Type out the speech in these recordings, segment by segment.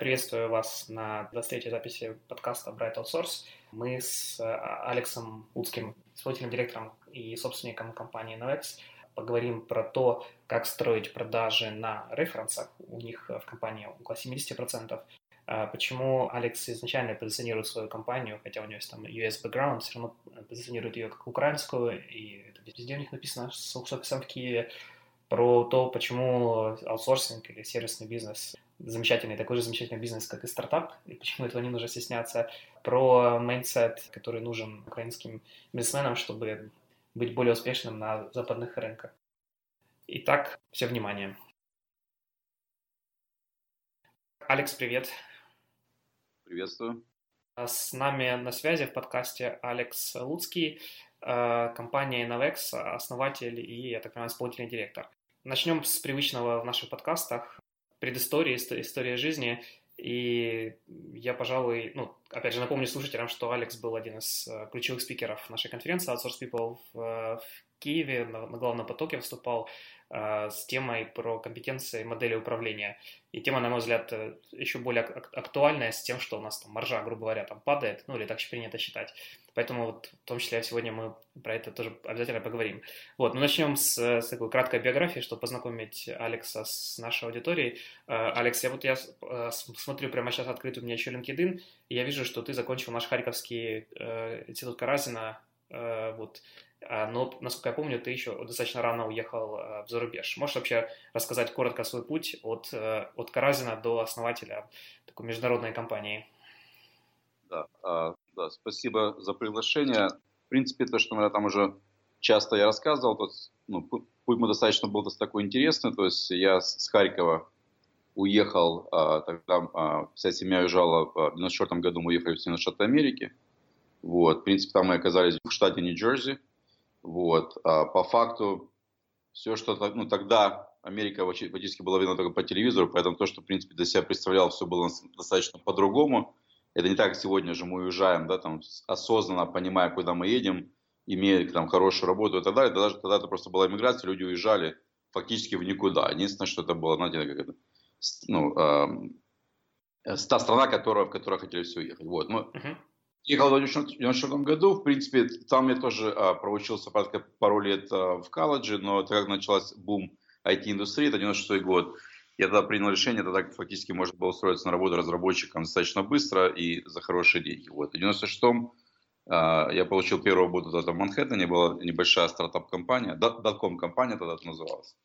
Приветствую вас на 23-й записи подкаста Bright Outsource. Мы с а, Алексом Луцким, исполнительным директором и собственником компании Novex, поговорим про то, как строить продажи на референсах. У них в компании около 70%. А почему Алекс изначально позиционирует свою компанию, хотя у него есть там US background, все равно позиционирует ее как украинскую, и это везде у них написано с офисом в Киеве, про то, почему аутсорсинг или сервисный бизнес замечательный, такой же замечательный бизнес, как и стартап, и почему этого не нужно стесняться, про mindset, который нужен украинским бизнесменам, чтобы быть более успешным на западных рынках. Итак, все внимание. Алекс, привет. Приветствую. А с нами на связи в подкасте Алекс Луцкий, э, компания Innovex, основатель и, я так понимаю, исполнительный директор. Начнем с привычного в наших подкастах предыстория, история жизни. И я, пожалуй, ну, опять же, напомню слушателям, что Алекс был один из э, ключевых спикеров нашей конференции Outsource People в, э, в Киеве, на, на главном потоке выступал с темой про компетенции модели управления. И тема, на мой взгляд, э, еще более актуальная с тем, что у нас там маржа, грубо говоря, там падает, ну или так принято считать. Поэтому вот, в том числе сегодня мы про это тоже обязательно поговорим. Вот, ну начнем с, с такой краткой биографии, чтобы познакомить Алекса с нашей аудиторией. Э, Алекс, я вот я э, смотрю прямо сейчас открыт у меня еще LinkedIn, и я вижу, что ты закончил наш Харьковский институт Каразина, вот, но, насколько я помню, ты еще достаточно рано уехал а, в зарубеж. Можешь вообще рассказать коротко свой путь от, э, от Каразина до основателя такой международной компании? Да, а, да, спасибо за приглашение. В принципе, то, что я там уже часто я рассказывал, то, ну, путь мой достаточно был такой интересный. То есть я с Харькова уехал, тогда вся семья уезжала, в 1994 году мы уехали в Соединенные Штаты Америки. Вот, в принципе, там мы оказались в штате Нью-Джерси. Вот. А по факту все, что ну, тогда Америка фактически была видна только по телевизору, поэтому то, что, в принципе, для себя представлял, все было достаточно по-другому. Это не так, сегодня же мы уезжаем, да, там, осознанно понимая, куда мы едем, имея там хорошую работу и так далее. Тогда, тогда это просто была иммиграция, люди уезжали фактически в никуда. Единственное, что это было, знаете, как это, ну, э, та страна, которая, в которой хотели все уехать. Вот. Мы, uh-huh. Ехал в 1994 году, в принципе, там я тоже а, проучился порядка пару лет а, в колледже, но так как началась бум IT-индустрии, это 96 год, я тогда принял решение, тогда фактически можно было устроиться на работу разработчиком достаточно быстро и за хорошие деньги. Вот. В 96-м а, я получил первую работу тогда в Манхэттене, была небольшая стартап-компания, дотком-компания тогда это называлась.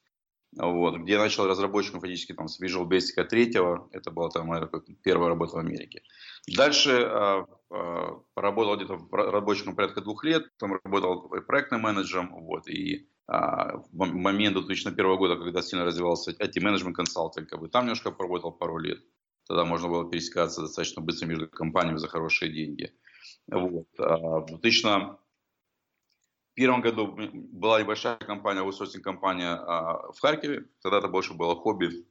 Вот, где я начал разработчиком фактически там, с Visual Basic 3, это была там, моя первая работа в Америке. Дальше э, э, поработал где-то рабочим порядка двух лет, потом работал проектным менеджером, вот, и э, в момент 2001 года, когда сильно развивался IT-менеджмент консалтинг, как бы, там немножко поработал пару лет. Тогда можно было пересекаться достаточно быстро между компаниями за хорошие деньги. Вот. В 2001 году была небольшая компания, аутсорсинг-компания в Харькове. Тогда это больше было хобби.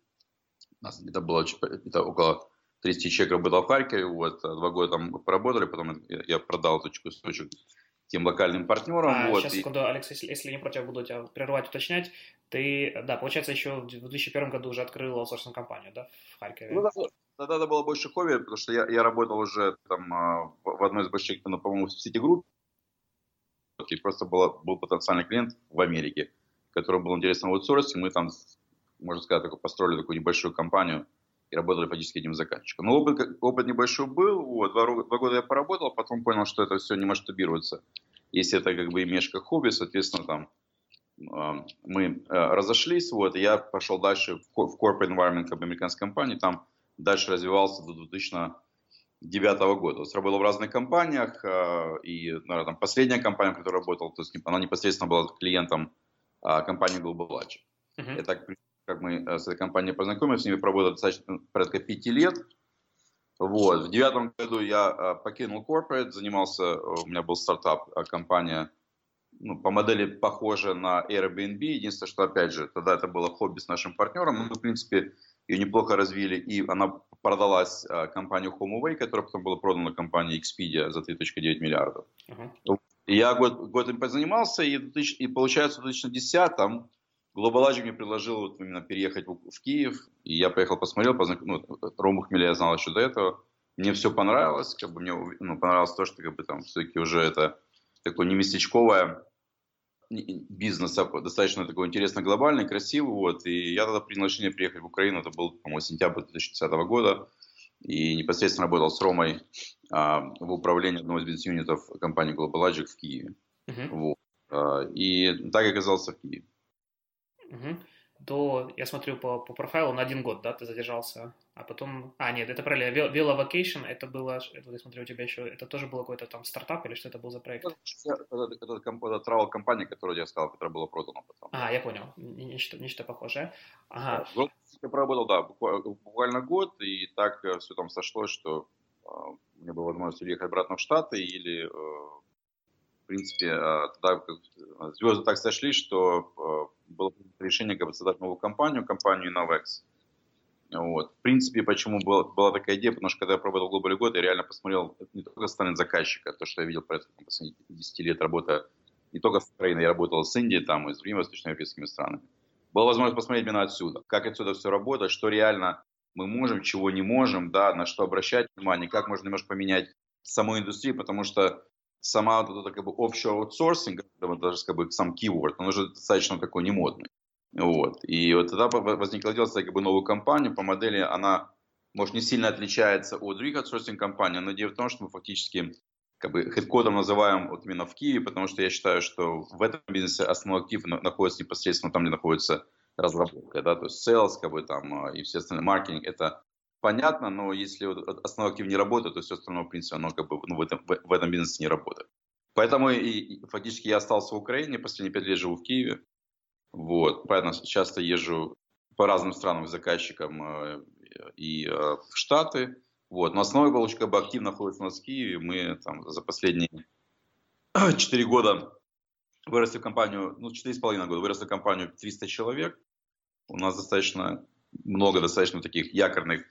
У нас где-то было это около 30 человек работал в Харькове, вот, э, два года там поработали, потом я продал этот кусочек тем локальным партнерам. А, вот, сейчас, секунду, Алекс, если, если не против, буду тебя прерывать, уточнять. Ты, да, получается, еще в 2001 году уже открыл аутсорсинг компанию, да, в Харькове? Ну, да, тогда это было больше хобби, потому что я, я работал уже там а, в одной из больших, ну, по-моему, в сети-групп, и просто было, был потенциальный клиент в Америке, которому был интересен аутсорсинг, мы там, можно сказать, такой, построили такую небольшую компанию, и работали фактически одним заказчиком. Но опыт, опыт небольшой был, вот, два, два года я поработал, потом понял, что это все не масштабируется. Если это как бы имеешь как хобби, соответственно, там э, мы э, разошлись, вот, и я пошел дальше в, corporate environment как бы американской компании, там дальше развивался до 2009 года. То есть работал в разных компаниях, э, и, наверное, там последняя компания, в которой работал, то есть она непосредственно была клиентом э, компании Global Large. Uh-huh. Я так как мы э, с этой компанией познакомились, с ними поработали достаточно порядка пяти лет. Вот. В девятом году я э, покинул corporate, занимался, у меня был стартап, компания ну, по модели похожа на Airbnb. Единственное, что, опять же, тогда это было хобби с нашим партнером. Мы, в принципе, ее неплохо развили, и она продалась компанию HomeAway, которая потом была продана компании Expedia за 3,9 миллиардов. Uh-huh. И я год, год им позанимался, и, и получается в 2010 Global мне предложил вот именно переехать в, в Киев, и я поехал, посмотрел, познак... ну, Рому Хмеля я знал еще до этого, мне все понравилось, как бы мне ну, понравилось то, что как бы там все-таки уже это такое не местечковое бизнес, а достаточно такой интересно глобальный, красивый, вот, и я тогда принял решение приехать в Украину, это был, по-моему, сентябрь 2010 года, и непосредственно работал с Ромой а, в управлении одного из бизнес-юнитов компании Global Logic в Киеве. Uh-huh. Вот. А, и так оказался в Киеве. Uh-huh. То я смотрю по, по профайлу на один год, да, ты задержался, а потом... А, нет, это правильно, Vela Vacation, это было, это, я смотрю, у тебя еще, это тоже был какой-то там стартап или что это был за проект? Это, это, это, это travel компания, которую я сказал, которая была продана потом. А, я понял, нечто, нечто похожее. Ага. Я проработал, да, буквально год, и так э, все там сошлось, что э, у меня была возможность уехать обратно в Штаты или, э, в принципе, тогда звезды так сошли, что было решение как бы создать новую компанию, компанию Innovex. Вот. В принципе, почему была, была такая идея, потому что когда я поработал глобальный год, я реально посмотрел не только стороны заказчика, то, что я видел про последние 10 лет работы не только с Украиной, я работал с Индией, там, и с другими восточноевропейскими странами. Была возможность посмотреть именно отсюда, как отсюда все работает, что реально мы можем, чего не можем, да, на что обращать внимание, как можно немножко поменять саму индустрию, потому что сама вот эта как бы offshore outsourcing, даже как бы сам keyword, он уже достаточно такой немодный. Вот. И вот тогда возникла идея как бы новую компанию по модели, она, может, не сильно отличается от других аутсорсинг компаний, но идея в том, что мы фактически как бы хедкодом называем вот именно в Киеве, потому что я считаю, что в этом бизнесе основной актив находится непосредственно там, где находится разработка, да, то есть sales, как бы там, и все остальные маркетинг, это понятно, но если вот основной актив не работает, то все остальное, в принципе, оно как бы ну, в, этом, в этом бизнесе не работает. Поэтому и, и, фактически я остался в Украине, последние пять лет живу в Киеве, вот, поэтому часто езжу по разным странам с заказчикам э, и э, в Штаты. Вот, но основной получка как бы активно находится у нас в Киеве. Мы там за последние 4 года выросли в компанию, ну, 4,5 года выросли в компанию 300 человек. У нас достаточно много достаточно таких якорных,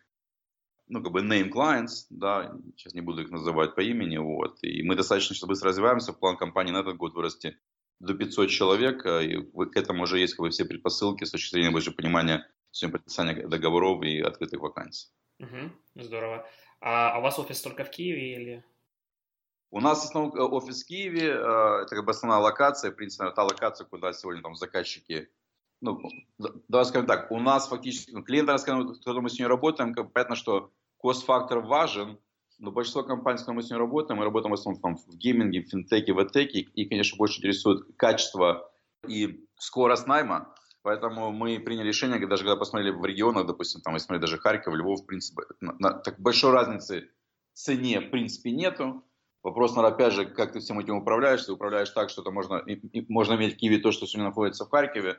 ну, как бы name clients, да, сейчас не буду их называть по имени, вот. И мы достаточно сейчас быстро развиваемся. План компании на этот год вырасти до 500 человек, а, и к этому уже есть как бы, все предпосылки с точки зрения больше понимания сегодня подписания договоров и открытых вакансий. Угу, здорово. А, а у вас офис только в Киеве или? У нас основной э, офис в Киеве, а, это как бы основная локация, в принципе, та локация, куда сегодня там заказчики, ну, давай скажем так, у нас фактически, ну, клиенты, с которыми мы сегодня работаем, как, понятно, что кост-фактор важен, но большинство компаний, с которыми мы сегодня работаем, мы работаем в основном там, в гейминге, в финтеке, в этеке, и, конечно, больше интересует качество и скорость найма. Поэтому мы приняли решение, даже когда посмотрели в регионах, допустим, там, если смотреть даже Харьков, Львов, в принципе, на, на, так большой разницы в цене, в принципе, нету. Вопрос, наверное, опять же, как ты всем этим управляешь. Ты управляешь так, что это можно, и, и, можно иметь в Киеве то, что сегодня находится в Харькове,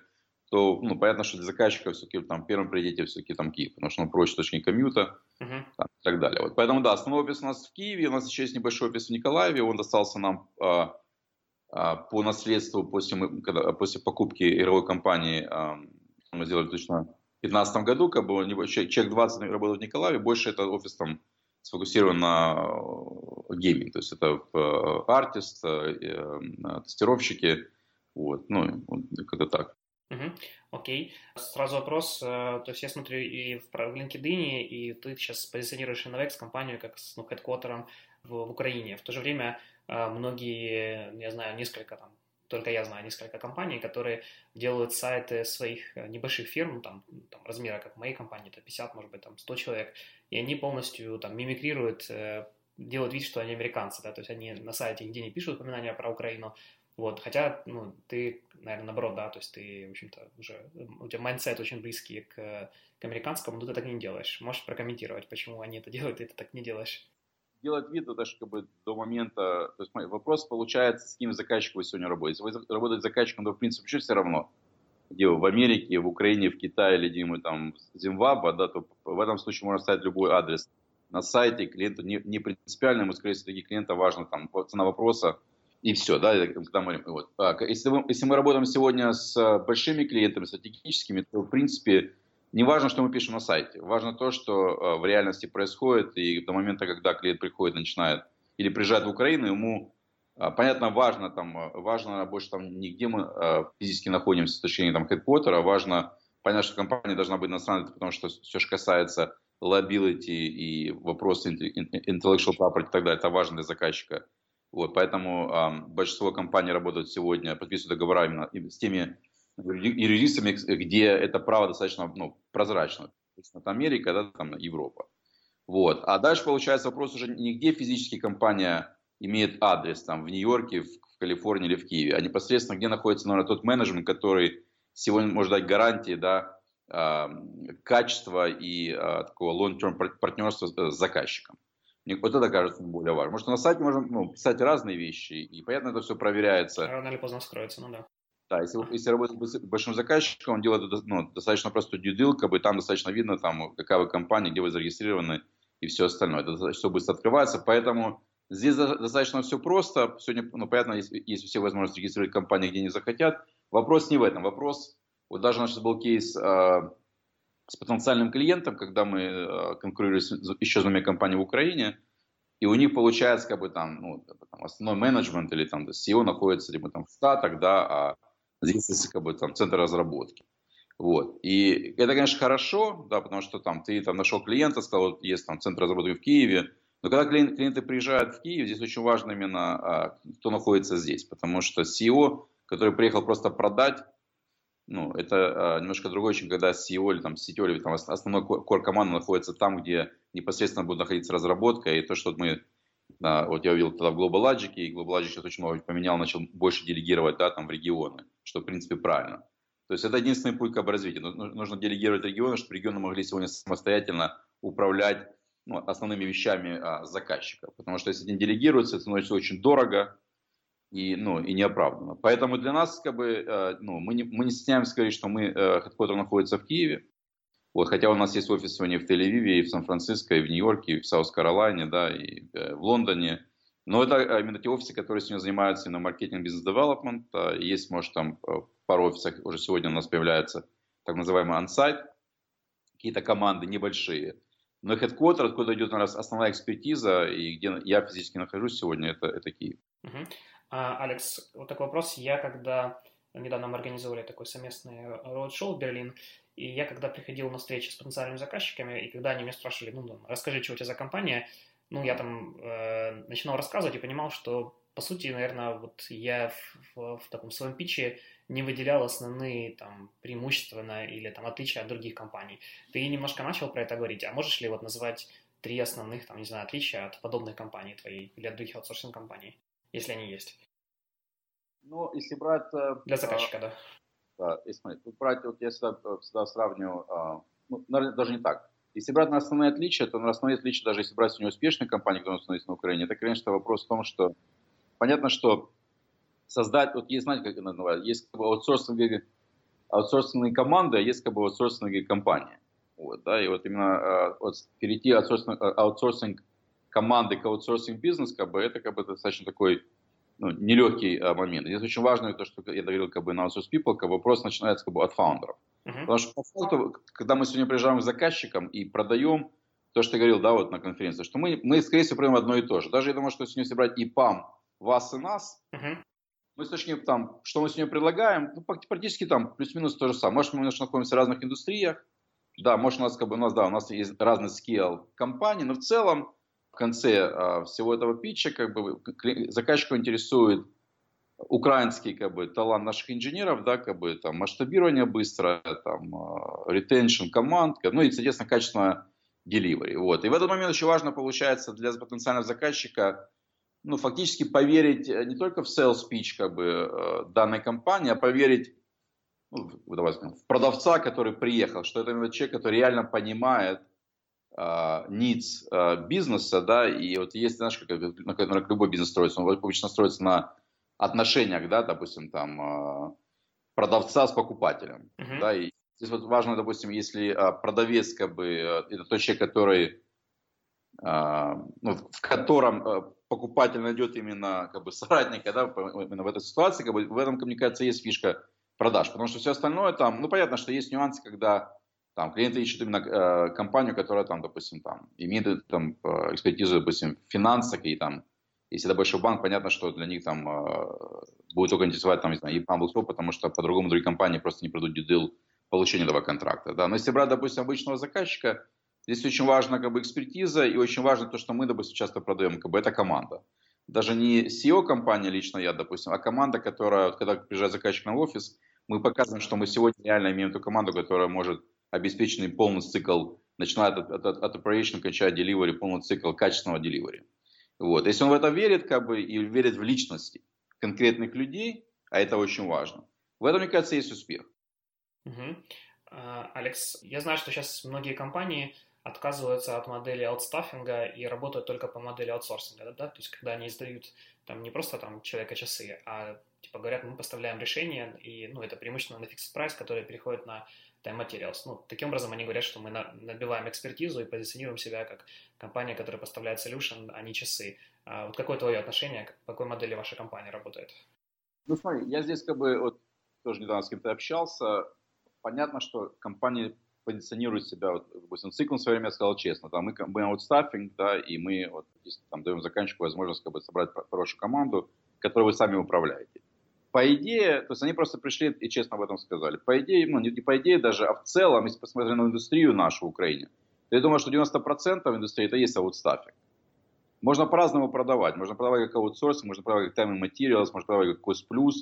то, ну, понятно, что для заказчика все-таки там первым приоритете все-таки там Киев, потому что он проще точки комьюта uh-huh. там, и так далее. Вот. Поэтому, да, основной офис у нас в Киеве, у нас еще есть небольшой офис в Николаеве, он достался нам а, а, по наследству после, мы, когда, после покупки игровой компании, а, мы сделали точно в 2015 году, как бы человек, человек 20 работал в Николаеве, больше это офис там сфокусирован на э, гейминг, то есть это артист, э, э, тестировщики, вот, ну, как-то так. Угу. Окей. Сразу вопрос. Э, то есть я смотрю и в, LinkedIn, и ты сейчас позиционируешь Innovex компанию как с ну, хедквотером в, в Украине. В то же время э, многие, я знаю, несколько там, только я знаю несколько компаний, которые делают сайты своих э, небольших фирм, там, там размера, как моей компании, это 50, может быть, там 100 человек, и они полностью там мимикрируют, делают вид, что они американцы, да, то есть они на сайте нигде не пишут упоминания про Украину, вот, хотя, ну, ты, наверное, наоборот, да, то есть ты, в общем-то, уже, у тебя mindset очень близкий к, к американскому, но ты так не делаешь. Можешь прокомментировать, почему они это делают, и ты так не делаешь? Делать вид, это же как бы до момента, то есть вопрос получается, с кем заказчиком вы сегодня работаете. Если вы работаете с заказчиком, то, в принципе, вообще все равно, где вы в Америке, в Украине, в Китае или где мы там, Зимбабве, да, то в этом случае можно ставить любой адрес на сайте, клиенту не, не принципиально, ему, скорее всего, таких клиентов важно там цена вопроса, и все, да, когда мы, вот. Если, мы, если мы работаем сегодня с э, большими клиентами, стратегическими, то, в принципе, не важно, что мы пишем на сайте. Важно то, что э, в реальности происходит, и до момента, когда клиент приходит, начинает или приезжает в Украину, ему а, понятно, важно там, а, важно больше там не где мы э, физически находимся с точки зрения там хедквотера, важно понять, что компания должна быть иностранной, потому что все, что касается liability и вопросы intellectual property и так далее, это важно для заказчика. Вот, поэтому э, большинство компаний работают сегодня, подписывают договора именно с теми юристами, где это право достаточно ну, прозрачно. То есть это Америка, да, там Европа. Вот. А дальше получается вопрос уже не где физически компания имеет адрес, там в Нью-Йорке, в, в Калифорнии или в Киеве, а непосредственно где находится, наверное, тот менеджмент, который сегодня может дать гарантии, да, э, качества и э, такого long-term партнерства с заказчиком. Мне вот это кажется более важным. Потому что на сайте можно ну, писать разные вещи, и понятно, это все проверяется. Рано или поздно скроется, ну да. Да, если, если работать с большим заказчиком, он делает ну, достаточно простую deal, как бы там достаточно видно, там, какая вы компания, где вы зарегистрированы и все остальное. Это все быстро открывается, поэтому здесь достаточно все просто. Сегодня, ну, понятно, есть, есть все возможности регистрировать компании, где не захотят. Вопрос не в этом. Вопрос, вот даже у нас был кейс э, с потенциальным клиентом, когда мы э, конкурировали с еще с двумя компаниями в Украине, и у них получается как бы там, ну, там основной менеджмент или там CEO находится либо там в Штатах, да, а здесь как бы там центр разработки. Вот. И это, конечно, хорошо, да, потому что там ты там нашел клиента, сказал, вот есть там центр разработки в Киеве. Но когда клиент, клиенты приезжают в Киев, здесь очень важно именно, а, кто находится здесь. Потому что CEO, который приехал просто продать, ну, это а, немножко другое, чем когда CEO или там CTO или там основной кор команда находится там, где непосредственно будет находиться разработка. И то, что мы да, вот я увидел тогда в Global Logic, и Global Logic сейчас очень много поменял, начал больше делегировать, да, там в регионы, что в принципе правильно. То есть это единственный путь как бы развития. Нужно делегировать регионы, чтобы регионы могли сегодня самостоятельно управлять ну, основными вещами а, заказчика. Потому что если не делегируется, это становится очень дорого и, ну, и неоправданно. Поэтому для нас как бы, э, ну, мы, не, мы не стесняемся говорить, что мы, э, находится в Киеве. Вот, хотя у нас есть офис сегодня в Тель-Авиве, и в Сан-Франциско, и в Нью-Йорке, и в Саус-Каролайне, да, и э, в Лондоне. Но это а, именно те офисы, которые сегодня занимаются именно маркетинг бизнес-девелопмент. Есть, может, там пару офисах уже сегодня у нас появляется так называемый ансайт, какие-то команды небольшие. Но headquarter, откуда идет у нас основная экспертиза, и где я физически нахожусь сегодня, это, это Киев. Uh-huh. А, Алекс, вот такой вопрос. Я когда недавно мы организовали такой совместный роуд-шоу в Берлин, и я когда приходил на встречи с потенциальными заказчиками, и когда они меня спрашивали, ну, расскажи, что у тебя за компания, ну, я там э, начинал рассказывать и понимал, что, по сути, наверное, вот я в, в, в таком своем питче не выделял основные там преимущества на, или там отличия от других компаний. Ты немножко начал про это говорить, а можешь ли вот назвать три основных, там, не знаю, отличия от подобных компаний твоей или от других аутсорсинг-компаний, если они есть? Ну, если брать... Э, Для заказчика, да. Да, если брать, вот я всегда, всегда сравниваю, а, ну, даже не так. Если брать на основные отличия, то на основные отличия, даже если брать сегодня успешные компании, которые установились на Украине, это, конечно, вопрос в том, что понятно, что создать, вот есть, знаете, как это называют, есть как бы аутсорсинговые, аутсорсинговые команды, а есть как бы аутсорсинговые компании. Вот, да, и вот именно а, вот, перейти аутсорсинг, аутсорсинг команды аутсорсинг бизнес, как бы, это как бы достаточно такой ну, нелегкий а, момент. Здесь очень важно то, что я говорил как бы на Outsource People, как бы вопрос начинается как бы от founder ов. Uh-huh. Потому что по факту, когда мы сегодня приезжаем к заказчикам и продаем, то, что я говорил, да, вот на конференции, что мы, мы скорее всего, продаем одно и то же. Даже я думаю, что сегодня если брать EPAM, вас и нас, uh-huh. мы с точки там, что мы сегодня предлагаем, ну, практически там плюс-минус то же самое. Может, мы немножко находимся в разных индустриях, да, может, у нас как бы, у нас, да, у нас есть разный скилл компании, но в целом в конце а, всего этого питча как бы заказчика интересует украинский как бы талант наших инженеров, да, как бы там масштабирование быстро, там ретеншн команд, ну и, соответственно, качественное delivery. Вот. И в этот момент очень важно получается для потенциального заказчика ну, фактически поверить э, не только в sales pitch как бы, э, данной компании, а поверить ну, давай скажем, в продавца, который приехал, что это человек, который реально понимает, а, needs а, бизнеса, да, и вот есть, знаешь, как, как любой бизнес строится, он обычно строится на отношениях, да, допустим, там, а, продавца с покупателем, uh-huh. да, и здесь вот важно, допустим, если продавец, как бы, это тот человек, который, ну, в котором покупатель найдет именно, как бы, соратника, да, именно в этой ситуации, как бы, в этом, мне кажется, есть фишка продаж, потому что все остальное там, ну, понятно, что есть нюансы, когда там, клиенты ищут именно э, компанию, которая, там, допустим, там, имеет там, э, экспертизу, допустим, в финансах и, там, Если это большой банк, понятно, что для них там э, будет только интересовать там, не знаю, EPAM был потому что по-другому другие компании просто не придут дедил получения этого контракта. Да. Но если брать, допустим, обычного заказчика, здесь очень важна как бы экспертиза и очень важно то, что мы, допустим, часто продаем, как бы это команда. Даже не SEO-компания лично я, допустим, а команда, которая, когда приезжает заказчик на офис, мы показываем, что мы сегодня реально имеем ту команду, которая может обеспечить полный цикл, начиная от, от, от operation, кончая delivery, полный цикл качественного delivery. Вот. Если он в это верит, как бы, и верит в личности конкретных людей, а это очень важно, в этом, мне кажется, есть успех. Угу. Алекс, я знаю, что сейчас многие компании отказываются от модели аутстаффинга и работают только по модели аутсорсинга, да, то есть когда они издают там не просто там человека часы, а типа говорят, мы поставляем решение, и ну, это преимущественно на fixed price, который переходит на Time Materials. Ну, таким образом они говорят, что мы на, набиваем экспертизу и позиционируем себя как компания, которая поставляет solution, а не часы. А вот какое твое отношение, к какой модели ваша компания работает? Ну, смотри, я здесь как бы вот тоже недавно с кем-то общался. Понятно, что компании позиционируют себя, вот, допустим, Ciklum в свое время сказал честно, там, мы, мы аутстаффинг, да, и мы вот, там, даем заказчику возможность как бы, собрать хорошую команду, которую вы сами управляете. По идее, то есть они просто пришли и честно об этом сказали. По идее, ну не, не по идее даже, а в целом, если посмотреть на индустрию нашу в Украине, то я думаю, что 90% индустрии это есть аутстаффинг. Можно по-разному продавать. Можно продавать как аутсорсинг, можно продавать как time and materials, можно продавать как cost plus,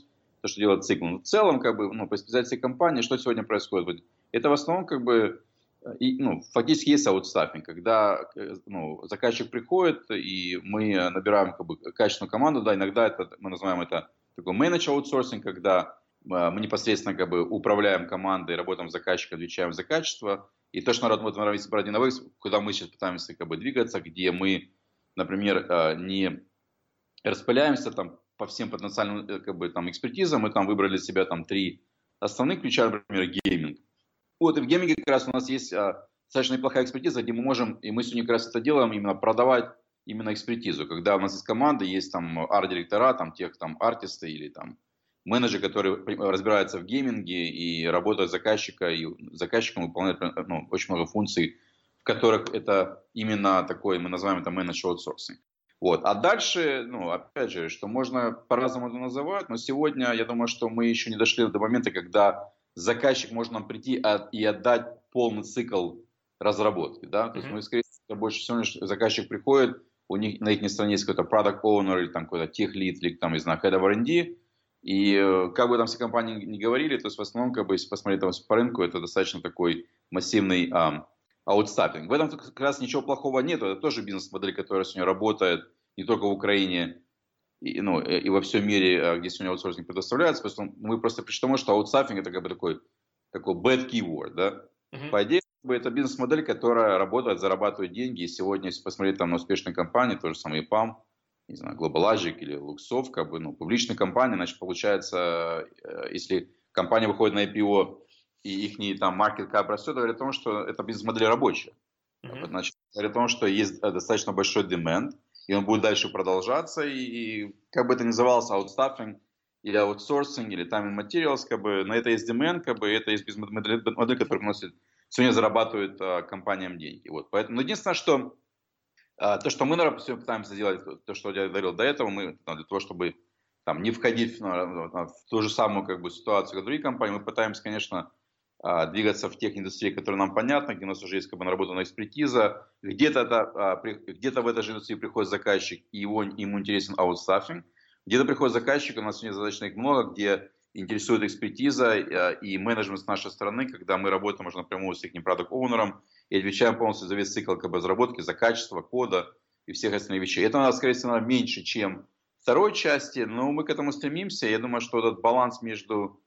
то, что делает цикл. Но в целом, как бы, ну, по специализации компании, что сегодня происходит? Это в основном, как бы, и, ну, фактически есть аутстаффинг, когда ну, заказчик приходит, и мы набираем как бы, качественную команду, да, иногда это, мы называем это такой менедж аутсорсинг, когда а, мы непосредственно как бы управляем командой, работаем с заказчиком, отвечаем за качество. И то, что народ вот в Бродиновых, куда мы сейчас пытаемся как бы двигаться, где мы, например, а, не распыляемся там по всем потенциальным э, как бы, там, экспертизам, мы там выбрали себя там три основных ключа, например, гейминг. Вот, и в гейминге как раз у нас есть а, достаточно неплохая экспертиза, где мы можем, и мы сегодня как раз это делаем, именно продавать именно экспертизу, когда у нас есть команда, есть там арт-директора, там тех там артисты или там менеджеры, которые разбираются в гейминге и работают заказчика, и заказчиком выполняют ну, очень много функций, в которых это именно такой, мы называем это managed аутсорсинг. Вот. А дальше, ну, опять же, что можно по-разному это называть, но сегодня я думаю, что мы еще не дошли до момента, когда заказчик может нам прийти и отдать полный цикл разработки, да, то есть мы, скорее всего, больше всего заказчик приходит, у них на их стороне есть какой-то product owner или там какой-то тех lead или там, не знаю, head of R&D, и э, как бы там все компании не говорили, то есть в основном, как бы, если посмотреть там по рынку, это достаточно такой массивный um, аутстаффинг. В этом как раз ничего плохого нет, это тоже бизнес-модель, которая сегодня работает не только в Украине, и, ну, э, и во всем мире, а, где сегодня аутсорсинг предоставляется, мы просто пришли к тому, что аутстаффинг это как бы такой, такой bad keyword, да. Uh-huh. По идее, это бизнес-модель, которая работает, зарабатывает деньги. И сегодня, если посмотреть там на успешные компании, то же самое EPAM, не знаю, GlobalLogic или Luxoft, как бы, ну, публичные компании, значит, получается, э, если компания выходит на IPO и их там market cap растет, говорит о том, что эта бизнес-модель рабочая. Mm-hmm. Значит, говорит о том, что есть э, достаточно большой demand, и он будет дальше продолжаться, и, и как бы это ни называлось, аутстаффинг, или аутсорсинг, или time and materials, как бы, на это есть demand, как бы, это есть бизнес-модель, модель, которая приносит сегодня зарабатывают а, компаниям деньги. Вот. Поэтому, но единственное, что а, то, что мы, наверное, пытаемся сделать, то, что я говорил до этого, мы там, для того, чтобы там, не входить в, в ту же самую как бы, ситуацию, как другие компании, мы пытаемся, конечно, а, двигаться в тех индустриях, которые нам понятны, где у нас уже есть как бы, наработанная экспертиза. Где-то, это, где-то в этой же индустрии приходит заказчик, и его, ему интересен аутстаффинг. Где-то приходит заказчик, у нас сегодня задачно их много, где интересует экспертиза э, и менеджмент с нашей стороны, когда мы работаем уже напрямую с их продукт оунером и отвечаем полностью за весь цикл как бы, разработки, за качество кода и всех остальных вещей. Это у нас, скорее всего, меньше, чем второй части, но мы к этому стремимся. Я думаю, что этот баланс между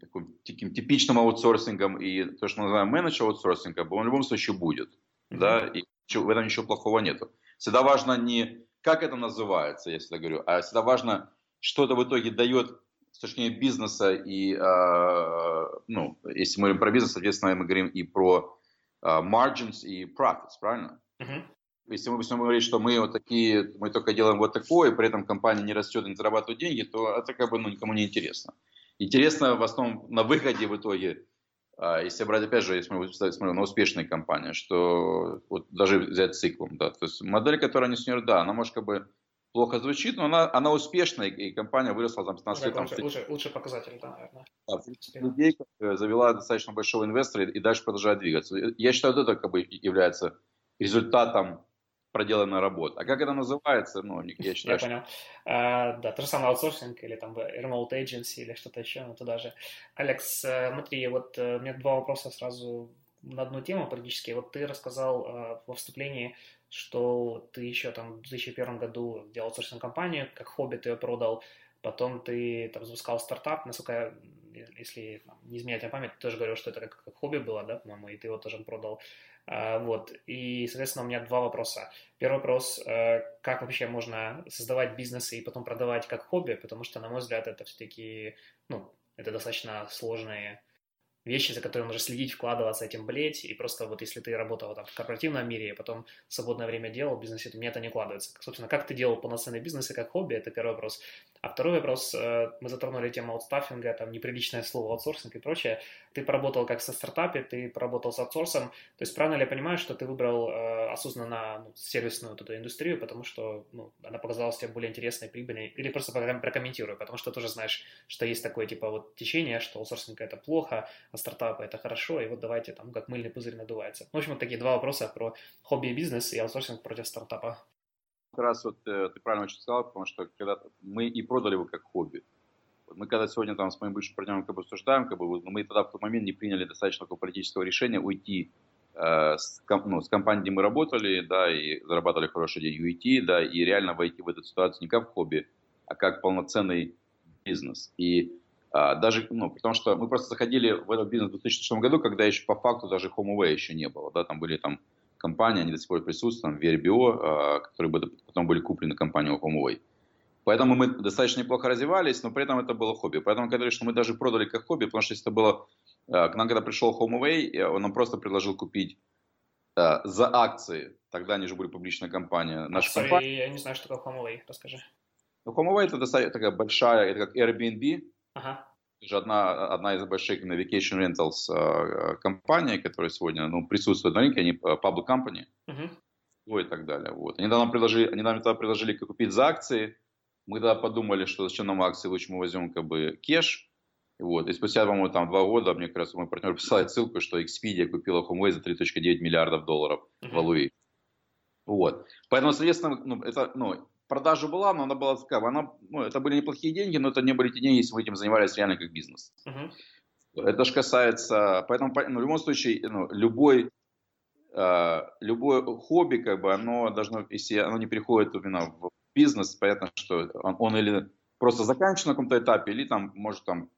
таким, таким типичным аутсорсингом и то, что мы называем менедж аутсорсингом, он в любом случае будет. Mm-hmm. Да? И в этом ничего плохого нету. Всегда важно не как это называется, я всегда говорю, а всегда важно, что это в итоге дает с точки зрения бизнеса и, э, ну, если мы говорим про бизнес, соответственно, мы говорим и про э, margins и profits, правильно? Uh-huh. Если мы будем говорить, что мы вот такие, мы только делаем вот такое, и при этом компания не растет и не зарабатывает деньги, то это как бы ну, никому не интересно. Интересно в основном на выходе в итоге, э, если брать опять же, если мы смотрим на успешные компании, что вот даже взять циклом, да, то есть модель, которая не снер, да, она может как бы плохо звучит, но она, она успешная, и компания выросла там 15 лет. Лучше, лучше, лучший показатель, да, наверное. Да, людей завела достаточно большого инвестора и дальше продолжает двигаться. Я считаю, это как бы является результатом проделанной работы. А как это называется? Ну, я считаю, я что... понял. А, да, то же самое аутсорсинг или там remote agency или что-то еще, но туда же. Алекс, э, смотри, вот э, у меня два вопроса сразу на одну тему практически. Вот ты рассказал э, во вступлении, что ты еще там в 2001 году делал аутсорсинг компанию, как хобби ты ее продал, потом ты там запускал стартап, насколько если там, не изменять мне память, ты тоже говорил, что это как, как хобби было, да, по-моему, и ты его тоже продал. А, вот, и, соответственно, у меня два вопроса. Первый вопрос, э, как вообще можно создавать бизнесы и потом продавать как хобби, потому что, на мой взгляд, это все-таки, ну, это достаточно сложные вещи, за которые нужно следить, вкладываться, этим болеть, и просто вот если ты работал там в корпоративном мире, и потом свободное время делал в бизнесе, то мне это не укладывается. Собственно, как ты делал полноценный бизнес и как хобби, это первый вопрос. А второй вопрос, э, мы затронули тему аутстаффинга, там неприличное слово аутсорсинг и прочее. Ты поработал как со стартапе, ты поработал с аутсорсом, то есть правильно ли я понимаю, что ты выбрал э, осознанно ну, сервисную вот эту индустрию, потому что ну, она показалась тебе более интересной, прибыльной, или просто прокомментирую, потому что тоже знаешь, что есть такое типа вот течение, что аутсорсинг это плохо, а стартапы это хорошо, и вот давайте там как мыльный пузырь надувается. В общем, вот такие два вопроса про хобби и бизнес и аутсорсинг против стартапа как раз вот э, ты правильно очень сказал, потому что когда мы и продали его как хобби. Мы когда сегодня там с моим бывшим партнером как бы обсуждаем, как бы, мы тогда в тот момент не приняли достаточно такого политического решения уйти э, с, ну, с компанией, где мы работали, да, и зарабатывали хорошие деньги, уйти, да, и реально войти в эту ситуацию не как хобби, а как полноценный бизнес. И а, даже, ну, потому что мы просто заходили в этот бизнес в 2006 году, когда еще по факту даже HomeAway еще не было, да, там были там компании, они до сих пор присутствуют, там, VRBO, а, которые потом были куплены компанией HomeAway. Поэтому мы достаточно неплохо развивались, но при этом это было хобби. Поэтому я говорю, что мы даже продали как хобби, потому что если это было... А, к нам когда пришел HomeAway, он нам просто предложил купить а, за акции, тогда они же были публичная компания, наша а, компания. Я не знаю, что такое HomeAway, расскажи. Ну, HomeAway это достаточно такая большая, это как Airbnb, ага же одна, одна из больших на Vacation Rentals э, компаний, которая сегодня ну, присутствует на рынке, они э, public company uh-huh. и так далее. Вот. Они, нам предложили, они нам тогда предложили купить за акции. Мы тогда подумали, что зачем нам акции, лучше мы возьмем как бы кеш. Вот. И спустя, по-моему, там два года, мне как раз мой партнер прислал ссылку, что Expedia купила HomeAway за 3.9 миллиардов долларов uh-huh. в Валуи. Вот. Поэтому, соответственно, ну, это, ну, продажа была, но она была такая, она, ну, это были неплохие деньги, но это не были те деньги, если вы этим занимались реально как бизнес. Uh-huh. Это же касается, поэтому ну, в любом случае, ну, любой, э, любое хобби, как бы, оно должно, если оно не переходит именно в бизнес, понятно, что он, он или просто заканчивается на каком-то этапе, или там может там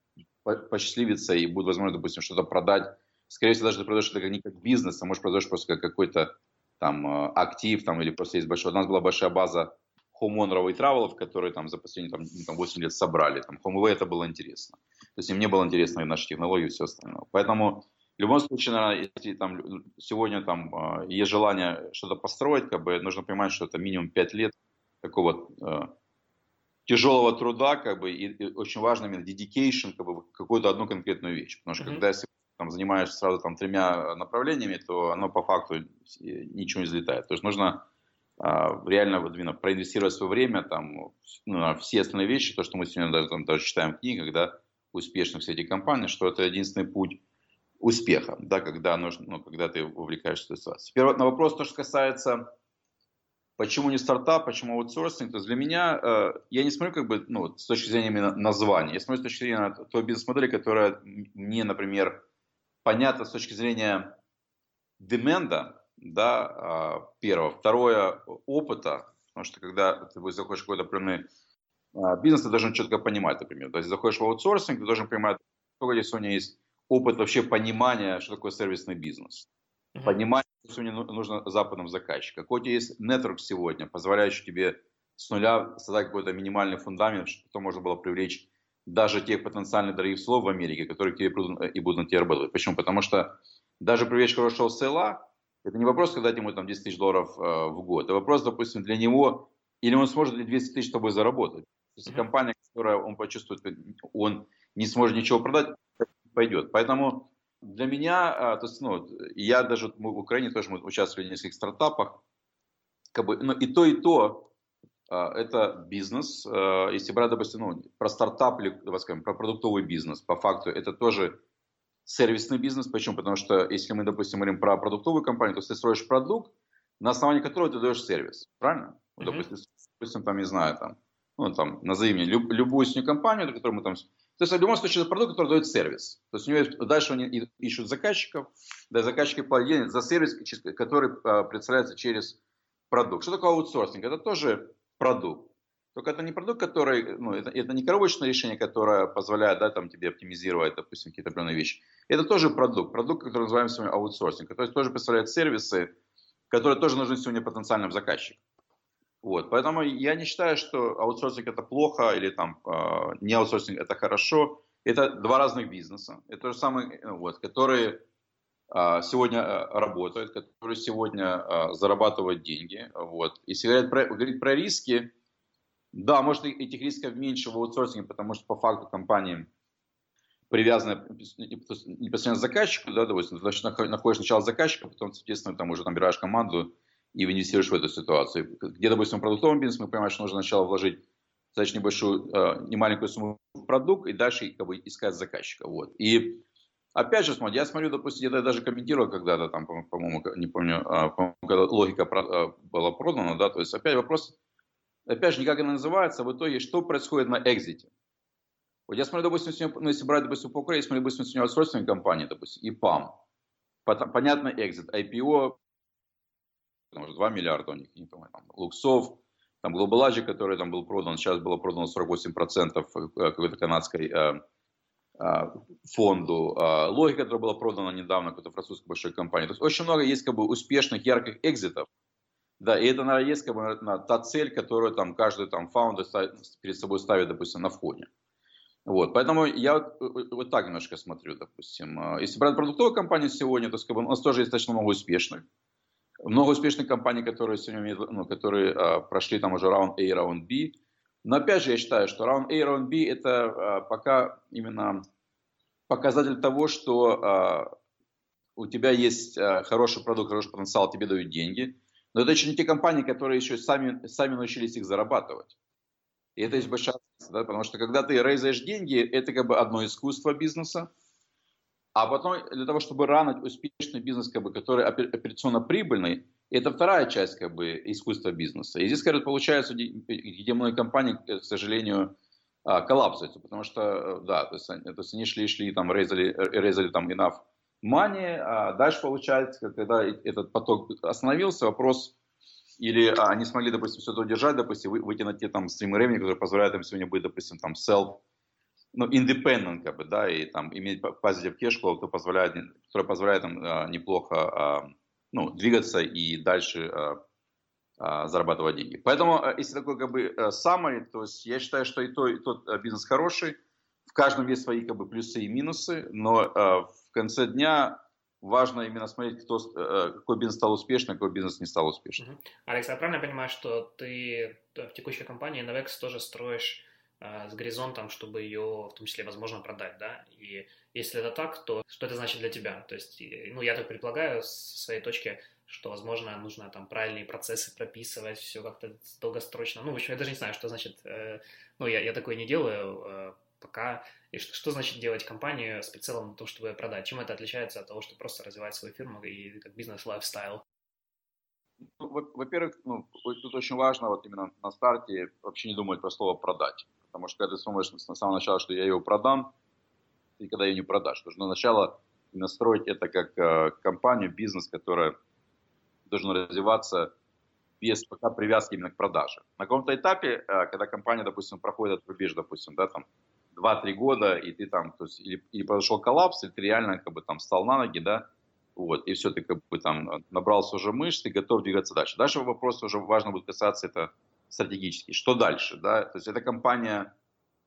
посчастливиться и будет возможно, допустим, что-то продать. Скорее всего, даже ты продаешь это не как бизнес, а может продаешь просто как какой-то там э, актив, там, или просто есть большой. У нас была большая база хоумонеров и травелов, которые там за последние там, ну, там, 8 лет собрали. Там HomeAway это было интересно. То есть им не было интересно и наши технологии и все остальное. Поэтому в любом случае, наверное, если там сегодня там а, есть желание что-то построить, как бы нужно понимать, что это минимум 5 лет такого э, тяжелого труда, как бы, и, и очень важно именно dedication, как бы, какую-то одну конкретную вещь. Потому что mm-hmm. когда если там, занимаешься сразу там тремя направлениями, то оно по факту ничего не взлетает. То есть нужно реально вот именно проинвестировать свое время там, ну, все остальные вещи, то, что мы сегодня даже, там, даже читаем в книгах, да, успешных эти компаний, что это единственный путь успеха, да, когда, нужно, ну, когда ты увлекаешься ситуацией. Теперь вот на вопрос, то, что касается, почему не стартап, почему аутсорсинг, то есть для меня, э, я не смотрю как бы, ну, с точки зрения именно названия, я смотрю с точки зрения той бизнес-модели, которая мне, например, понятна с точки зрения деменда, да, а, первое. Второе, опыта, потому что когда ты заходишь в какой-то определенный а, бизнес, ты должен четко понимать, например. То есть заходишь в аутсорсинг, ты должен понимать, сколько здесь сегодня есть опыт вообще понимания, что такое сервисный бизнес. Mm-hmm. Понимание, что сегодня нужно западным заказчикам. Какой у тебя есть нетворк сегодня, позволяющий тебе с нуля создать какой-то минимальный фундамент, чтобы можно было привлечь даже тех потенциальных дорогих слов в Америке, которые к тебе придут и будут на тебе работать. Почему? Потому что даже привлечь хорошего сейла, это не вопрос, когда ему там 10 тысяч долларов э, в год. Это вопрос, допустим, для него, или он сможет ли 200 тысяч с тобой заработать. Если компания, которая он почувствует, он не сможет ничего продать, пойдет. Поэтому для меня, э, то есть, ну, я даже в Украине тоже мы участвовали в нескольких стартапах, как бы, ну, и то, и то это бизнес. Если брать, допустим, ну, про стартап или, скажем, про продуктовый бизнес, по факту это тоже сервисный бизнес. Почему? Потому что если мы, допустим, говорим про продуктовую компанию, то ты строишь продукт, на основании которого ты даешь сервис. Правильно? Mm-hmm. Допустим, допустим, там, не знаю, там, ну, там, назови мне люб, любую свою компанию, на которую мы там... То есть, в любом случае, это продукт, который дает сервис. То есть, у него есть, дальше они ищут заказчиков, да, заказчики платят за сервис, который а, представляется через продукт. Что такое аутсорсинг? Это тоже продукт. Только это не продукт, который, ну, это, это не коробочное решение, которое позволяет, да, там, тебе оптимизировать, допустим, какие-то определенные вещи. Это тоже продукт, продукт, который называем сегодня аутсорсинг, который тоже представляет сервисы, которые тоже нужны сегодня потенциальным заказчикам. Вот, поэтому я не считаю, что аутсорсинг это плохо или там э, не аутсорсинг это хорошо. Это два разных бизнеса. Это то же самое, вот, которые э, сегодня э, работают, которые сегодня э, зарабатывают деньги. Вот. Если говорить про, говорить про риски, да, может этих рисков меньше в аутсорсинге, потому что по факту компании привязаны непосредственно к заказчику, да, допустим, ты находишь сначала заказчика, потом, соответственно, там уже набираешь команду, и инвестируешь в эту ситуацию. Где, допустим, в бизнесе мы понимаем, что нужно сначала вложить достаточно небольшую, э, немаленькую сумму в продукт и дальше как бы, искать заказчика. Вот. И опять же, смотри, я смотрю, допустим, я даже комментировал когда-то, там, по-моему, не помню, а, когда логика э, была продана, да, то есть опять вопрос, опять же, не как она называется, а в итоге, что происходит на экзите. Вот я смотрю, допустим, сегодня, ну, если брать, допустим, по Украине, смотрю, допустим, сегодня аутсорсинг компании, допустим, и ПАМ, понятно, экзит, IPO, потому что 2 миллиарда у них, не помню, там, Луксов, там Global который там был продан, сейчас было продано 48% э, какой-то канадской э, э, фонду. Э, Логика, которая была продана недавно какой-то французской большой компании. То есть очень много есть как бы успешных, ярких экзитов. Да, и это, наверное, есть как бы та цель, которую там каждый там фаундер перед собой ставит, допустим, на входе. Вот, поэтому я вот, э, вот так немножко смотрю, допустим. Если брать продуктовую компанию сегодня, то как бы, у нас тоже есть достаточно много успешных. Много успешных компаний, которые сегодня ну, которые а, прошли там уже раунд A раунд B. Но опять же, я считаю, что раунд A раунд B это а, пока именно показатель того, что а, у тебя есть а, хороший продукт, хороший потенциал, тебе дают деньги. Но это еще не те компании, которые еще сами, сами научились их зарабатывать. И это есть большая разница, да, потому что когда ты рейзаешь деньги, это как бы одно искусство бизнеса, а потом для того, чтобы ранить успешный бизнес, как бы, который операционно прибыльный, это вторая часть как бы, искусства бизнеса. И здесь, говорят, получается, где многие компании, к сожалению, а, коллапсуются, потому что, э, да, то есть, то есть они шли, шли, там, резали, резали там enough money, а дальше получается, когда этот поток остановился, вопрос, или а, они смогли, допустим, все это удержать, допустим, выйти на те там стримы ревни, которые позволяют им сегодня быть, допустим, там, self ну, independent, как бы, да, и там иметь positive cash flow, то позволяет, который позволяет им а, неплохо, а, ну, двигаться и дальше а, а, зарабатывать деньги. Поэтому, а, если такой, как бы, summary, то есть я считаю, что и, то, и тот а, бизнес хороший, в каждом есть свои, как бы, плюсы и минусы, но а, в конце дня важно именно смотреть, кто, какой бизнес стал успешным, какой бизнес не стал успешным. Алекс, я правильно понимаю, что ты в текущей компании Navex тоже строишь Э, с горизонтом, чтобы ее в том числе возможно продать, да, и если это так, то что это значит для тебя? То есть, ну, я так предполагаю с своей точки, что, возможно, нужно там правильные процессы прописывать, все как-то долгосрочно. Ну, в общем, я даже не знаю, что значит, э, ну, я, я такое не делаю э, пока. И что, что значит делать компанию с прицелом на то, чтобы продать? Чем это отличается от того, что просто развивать свою фирму и как бизнес-лайфстайл? Ну, во-первых, ну, тут очень важно вот именно на старте вообще не думать про слово «продать». Потому что когда ты думаешь с самого начала, что я его продам, ты когда ее не продашь. Нужно сначала настроить это как э, компанию, бизнес, которая должен развиваться без пока привязки именно к продаже. На каком-то этапе, э, когда компания, допустим, проходит этот рубеж, допустим, да, там, 2-3 года, и ты там, то есть, или, или произошел коллапс, или ты реально как бы там встал на ноги, да, вот, и все, ты как бы там набрался уже мышц, ты готов двигаться дальше. Дальше вопрос уже важно будет касаться это стратегический. Что дальше? Да? То есть это компания,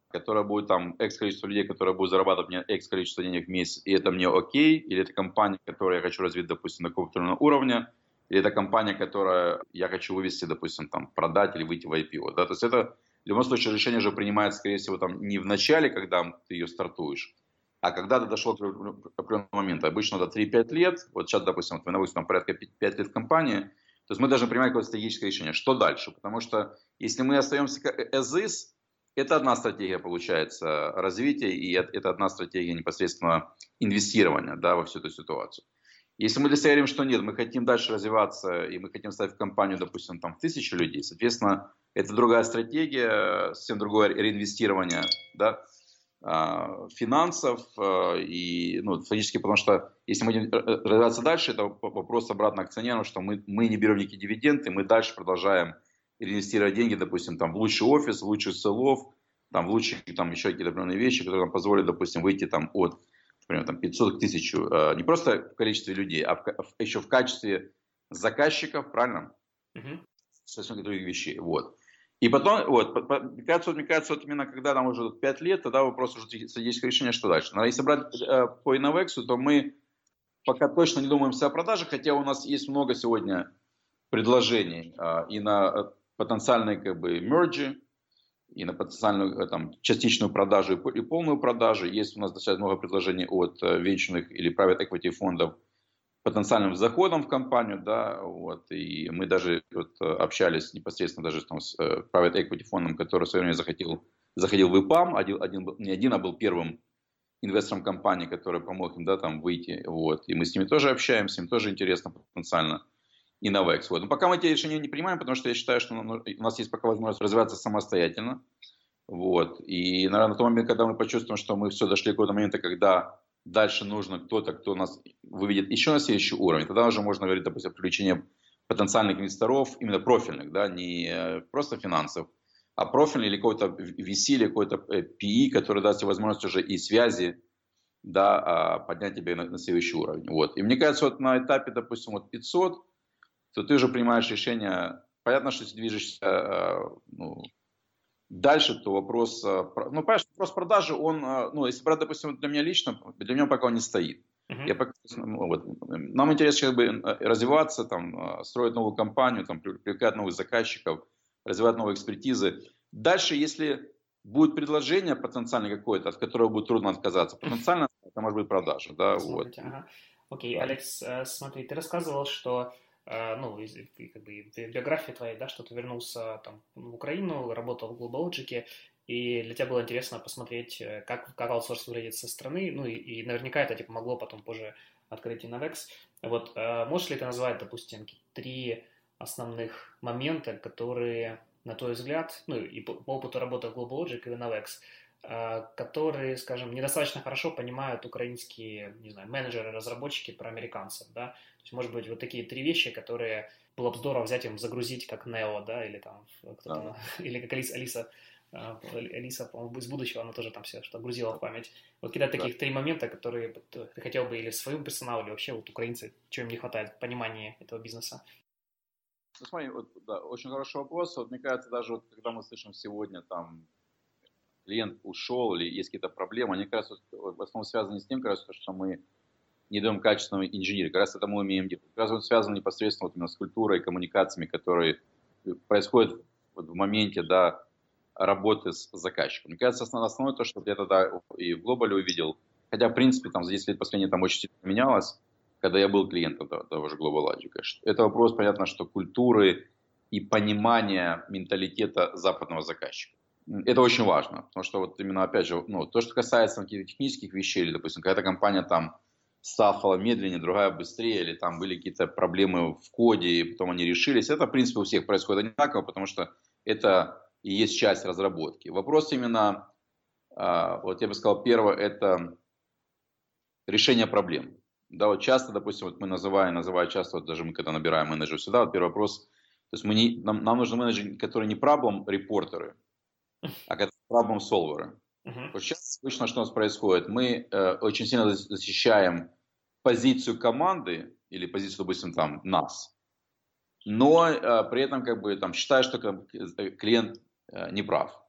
которая будет там X количество людей, которая будет зарабатывать мне X количество денег в месяц, и это мне окей, или это компания, которую я хочу развить, допустим, на какого-то уровня, или это компания, которая я хочу вывести, допустим, там, продать или выйти в IPO. Да? То есть это в любом случае решение же принимается, скорее всего, там, не в начале, когда ты ее стартуешь, а когда ты дошел к определенному моменту. Обычно это 3-5 лет. Вот сейчас, допустим, вот, допустим, там порядка 5 лет в компании – То есть мы должны принимать какое-то стратегическое решение. Что дальше? Потому что если мы остаемся as is, это одна стратегия, получается, развития, и это одна стратегия непосредственно инвестирования да, во всю эту ситуацию. Если мы для что нет, мы хотим дальше развиваться, и мы хотим ставить компанию, допустим, там, в тысячу людей, соответственно, это другая стратегия, совсем другое реинвестирование да, а, финансов, а, и, ну, фактически, потому что если мы будем развиваться дальше, это вопрос обратно акционерам, что мы, мы не берем никакие дивиденды, мы дальше продолжаем инвестировать деньги, допустим, там, в лучший офис, в лучший селов, там, в лучшие, там, еще какие-то определенные вещи, которые нам позволят, допустим, выйти там от например, там 500 к 1000, э, не просто в количестве людей, а в, еще в качестве заказчиков, правильно? Угу. Совсем других вещей, вот. И потом, вот, мне кажется, мне кажется, вот именно когда нам уже 5 лет, тогда вопрос уже стратегического решения, что дальше. Но если брать э, по Innovex, то мы пока точно не думаем о продаже, хотя у нас есть много сегодня предложений э, и на потенциальные как бы мерджи, и на потенциальную э, там, частичную продажу и полную продажу. Есть у нас достаточно много предложений от э, венчурных или private equity фондов потенциальным заходом в компанию, да, вот, и мы даже вот, э, общались непосредственно даже там, с private equity фондом, который в свое время захотел, заходил в ИПАМ, один, один, не один, а был первым инвестором компании, который помог им, да, там выйти, вот, и мы с ними тоже общаемся, им тоже интересно потенциально и на Vex. Вот. Но пока мы эти решения не принимаем, потому что я считаю, что у нас есть пока возможность развиваться самостоятельно. Вот. И, наверное, на том момент, когда мы почувствуем, что мы все дошли до момента, когда дальше нужно кто-то, кто нас выведет еще на следующий уровень, тогда уже можно говорить, допустим, о привлечении потенциальных инвесторов, именно профильных, да, не э, просто финансов, а профильный или какой-то VC, или какой-то PE, который даст тебе возможность уже и связи, да, а, поднять тебя на, на следующий уровень. Вот. И мне кажется, вот на этапе, допустим, вот 500, то ты уже принимаешь решение. Понятно, что если движешься э, ну, дальше, то вопрос, э, ну, понимаешь, вопрос продажи, он, э, ну, если брать, допустим, для меня лично, для меня пока он не стоит. Uh-huh. Я пока, ну, вот, нам интересно как бы развиваться, там, строить новую компанию, там, привлекать новых заказчиков, развивать новые экспертизы. Дальше, если будет предложение потенциальное какое-то, от которого будет трудно отказаться, потенциально это может быть продажа, да, Смотрите, вот. Ага. Окей, Алекс, смотри, ты рассказывал, что Э, ну, из, как бы, биографии твоей, да, что ты вернулся там в Украину, работал в GlobalLogic, и для тебя было интересно посмотреть, э, как, как аутсорс выглядит со стороны, ну, и, и наверняка это, типа, могло потом позже открыть Innovex. Вот, э, можешь ли ты назвать, допустим, три основных момента, которые, на твой взгляд, ну, и по, по опыту работы в GlobalLogic и в Innovex, которые, скажем, недостаточно хорошо понимают украинские, не знаю, менеджеры, разработчики про американцев, да, есть, может быть, вот такие три вещи, которые было бы здорово взять им, загрузить, как Нео, да, или там, кто-то, да. или как Алиса, Алиса, а, Алиса, по-моему, из будущего, она тоже там все что грузила в память. Вот какие-то таких да. три момента, которые ты хотел бы или своему персоналу, или вообще вот украинцы, чего им не хватает в понимании этого бизнеса? Ну, смотри, вот, да, очень хороший вопрос. Вот, мне кажется, даже вот, когда мы слышим сегодня, там, клиент ушел или есть какие-то проблемы, мне кажется, в основном связано с тем, кажется, что мы не даем качественного инженера. Как раз это мы умеем делать. Как раз он связан непосредственно вот именно с культурой, коммуникациями, которые происходят вот в моменте да, работы с заказчиком. Мне кажется, основное то, что я тогда и в Глобале увидел, хотя, в принципе, там за 10 лет последнее там очень сильно менялось, когда я был клиентом того, того же Global Logic. Это вопрос, понятно, что культуры и понимания менталитета западного заказчика. Это очень важно, потому что вот именно, опять же, ну, то, что касается каких-то технических вещей, или, допустим, какая-то компания там стафала медленнее, другая быстрее, или там были какие-то проблемы в коде, и потом они решились. Это, в принципе, у всех происходит одинаково, потому что это и есть часть разработки. Вопрос именно, а, вот я бы сказал, первое, это решение проблем. Да, вот часто, допустим, вот мы называем, называем часто, вот даже мы когда набираем менеджеров сюда, вот первый вопрос, то есть мы не, нам, нам нужны менеджеры, которые не проблем репортеры, а которые проблем солверы. Uh-huh. Вот сейчас обычно что у нас происходит? Мы э, очень сильно защищаем позицию команды или позицию, допустим, там нас, но э, при этом как бы там считая, что э, клиент э, не прав.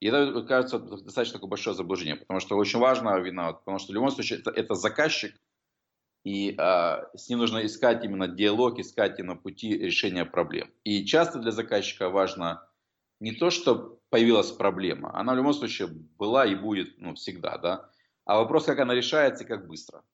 И это кажется достаточно такое большое заблуждение, потому что очень важно, видно, потому что в любом случае это, это заказчик, и э, с ним нужно искать именно диалог, искать именно пути решения проблем. И часто для заказчика важно не то, что появилась проблема, она в любом случае была и будет ну, всегда, да, а вопрос, как она решается и как быстро.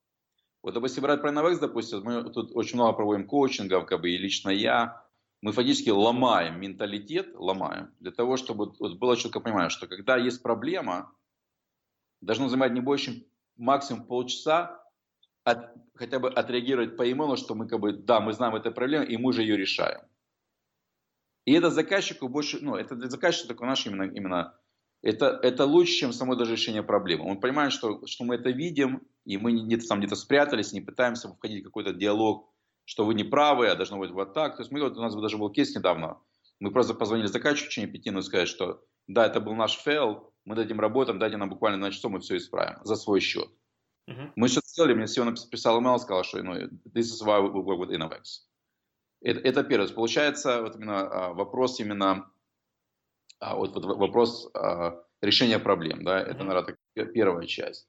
Вот, допустим, брать про Innovex, допустим, мы тут очень много проводим коучингов, как бы, и лично я, мы фактически ломаем менталитет, ломаем, для того, чтобы вот, было четко понимание, что когда есть проблема, должно занимать не больше, максимум полчаса, от, хотя бы отреагировать по имейлу, что мы как бы, да, мы знаем эту проблему, и мы же ее решаем. И это заказчику больше, ну, это для заказчика такой наш именно, именно это, это лучше, чем само даже решение проблемы. Он понимает, что, что мы это видим, и мы где-то там где-то спрятались, не пытаемся входить в какой-то диалог, что вы не правы, а должно быть вот так. То есть мы, вот у нас даже был кейс недавно, мы просто позвонили заказчику в течение пяти минут сказать, что да, это был наш фейл, мы над этим работаем, дайте нам буквально на часов, мы все исправим за свой счет. Uh-huh. Мы все сделали, мне CEO написал email, сказал, что ну, this is why we work with Innovex. Это, это первое. Получается вот именно а, вопрос именно а, вот, вот вопрос а, решения проблем, да, это, наверное, первая часть.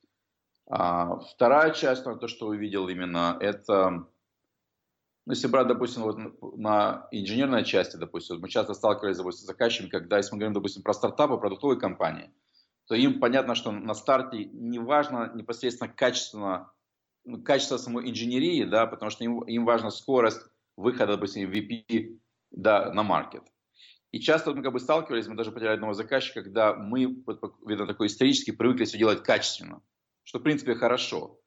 Вторая часть, то, что увидел именно, это, ну, если брать, допустим, вот на инженерной части, допустим, мы часто сталкивались допустим, с заказчиками, когда, если мы говорим, допустим, про стартапы, продуктовые компании, то им понятно, что на старте не важно непосредственно качественно, ну, качество самой инженерии, да, потому что им, им важна скорость выхода, допустим, VP да, на маркет. И часто мы как бы сталкивались, мы даже потеряли одного заказчика, когда мы, видно, такой исторически привыкли все делать качественно, что в принципе хорошо.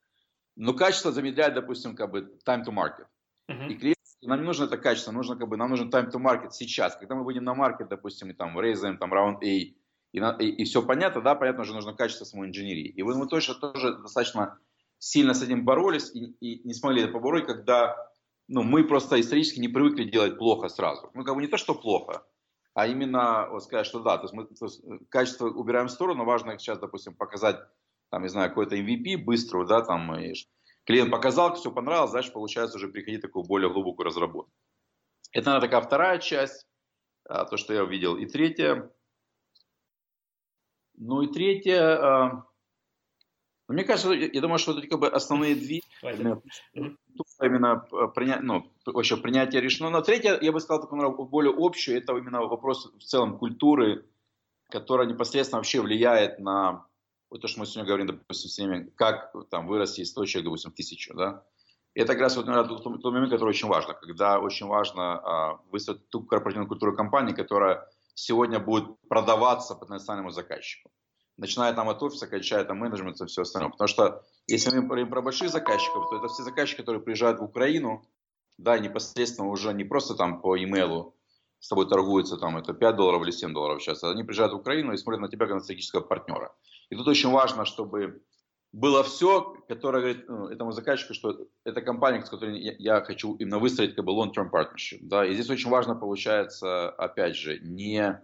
Но качество замедляет, допустим, как бы time to market. Uh-huh. И клиент, нам не нужно это качество, нужно как бы, нам нужен time to market сейчас. Когда мы выйдем на маркет, допустим, и там рейзаем там раунд A, и, и, и все понятно, да, понятно, что нужно качество самой инженерии. И вот мы точно тоже достаточно сильно с этим боролись и, и не смогли это побороть, когда ну, мы просто исторически не привыкли делать плохо сразу. Ну, как бы не то, что плохо, а именно вот сказать, что да, то есть мы то есть э, качество убираем в сторону, важно сейчас, допустим, показать, там, не знаю, какой-то MVP быструю, да, там, и клиент показал, все понравилось, дальше получается уже приходить такую более глубокую разработку. Это, наверное, такая вторая часть, а, то, что я увидел. И третья, ну и третья, а, ну, мне кажется, я думаю, что это как бы основные две. Именно э, принять, ну, вообще принятие решено. Но третье, я бы сказал, такое более общее, это именно вопрос в целом культуры, которая непосредственно вообще влияет на вот то, что мы сегодня говорим, допустим, с ними, как там вырасти из 100 человек, допустим, в тысячу, да. Это как раз вот, наверное, тот, тот момент, который очень важно, когда очень важно а, выстроить ту корпоративную культуру компании, которая сегодня будет продаваться потенциальному заказчику начиная там от офиса, кончая там менеджментом и все остальное. Потому что если мы говорим про больших заказчиков, то это все заказчики, которые приезжают в Украину, да, непосредственно уже не просто там по имейлу с тобой торгуются, там это 5 долларов или 7 долларов сейчас, а они приезжают в Украину и смотрят на тебя как на стратегического партнера. И тут очень важно, чтобы было все, которое говорит ну, этому заказчику, что это компания, с которой я, я хочу именно выстроить как бы long-term partnership. Да? И здесь очень важно получается, опять же, не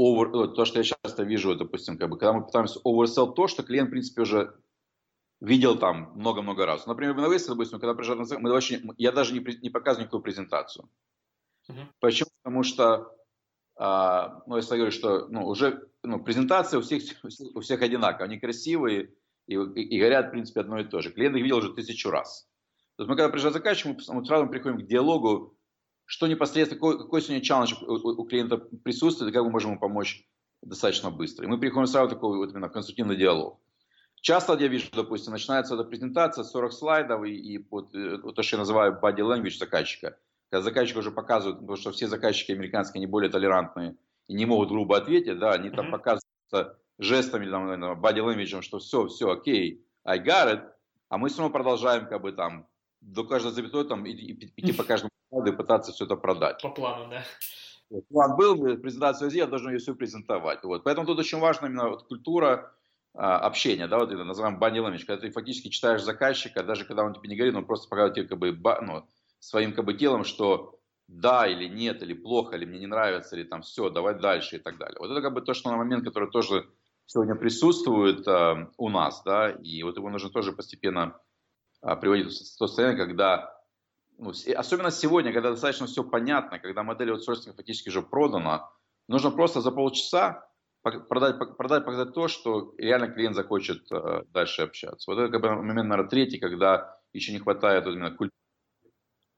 over, то, что я часто вижу, допустим, как бы, когда мы пытаемся oversell то, что клиент, в принципе, уже видел там много-много раз. Например, в Innovation, допустим, когда приезжают на цех, мы вообще, я даже не, не показываю никакую презентацию. Uh-huh. Почему? Потому что, а, ну, если я говорю, что ну, уже ну, презентация у всех, у всех одинаковая, они красивые и, и, и говорят, в принципе, одно и то же. Клиент их видел уже тысячу раз. То есть мы, когда приезжаем заказчик, мы, мы сразу приходим к диалогу, что непосредственно, какой, какой сегодня челлендж у, у клиента присутствует, и как мы можем ему помочь достаточно быстро. И мы переходим сразу в такой вот именно конструктивный диалог. Часто я вижу, допустим, начинается эта презентация, 40 слайдов, и, и вот, э, вот то, что я называю body language заказчика. Когда заказчик уже показывает, потому что все заказчики американские, они более толерантные и не могут грубо ответить, да, они там mm-hmm. показывают жестами, там, body language, что все, все, окей, I got it, а мы все равно продолжаем как бы там до каждой запятой там идти по каждому и пытаться все это продать. По плану, да. План был, презентацию я должен ее все презентовать. Вот. Поэтому тут очень важна именно вот культура общения, да, вот это называем body когда ты фактически читаешь заказчика, даже когда он тебе не говорит, он просто показывает тебе как бы, ну, своим как бы телом, что да или нет, или плохо, или мне не нравится, или там все, давай дальше и так далее. Вот это как бы то, что на момент, который тоже сегодня присутствует э, у нас, да, и вот его нужно тоже постепенно э, приводить в то состояние, когда ну, особенно сегодня, когда достаточно все понятно, когда модель аутсорсинга фактически уже продана, нужно просто за полчаса продать, продать, показать то, что реально клиент захочет э, дальше общаться. Вот это как бы момент, наверное, третий, когда еще не хватает вот именно культ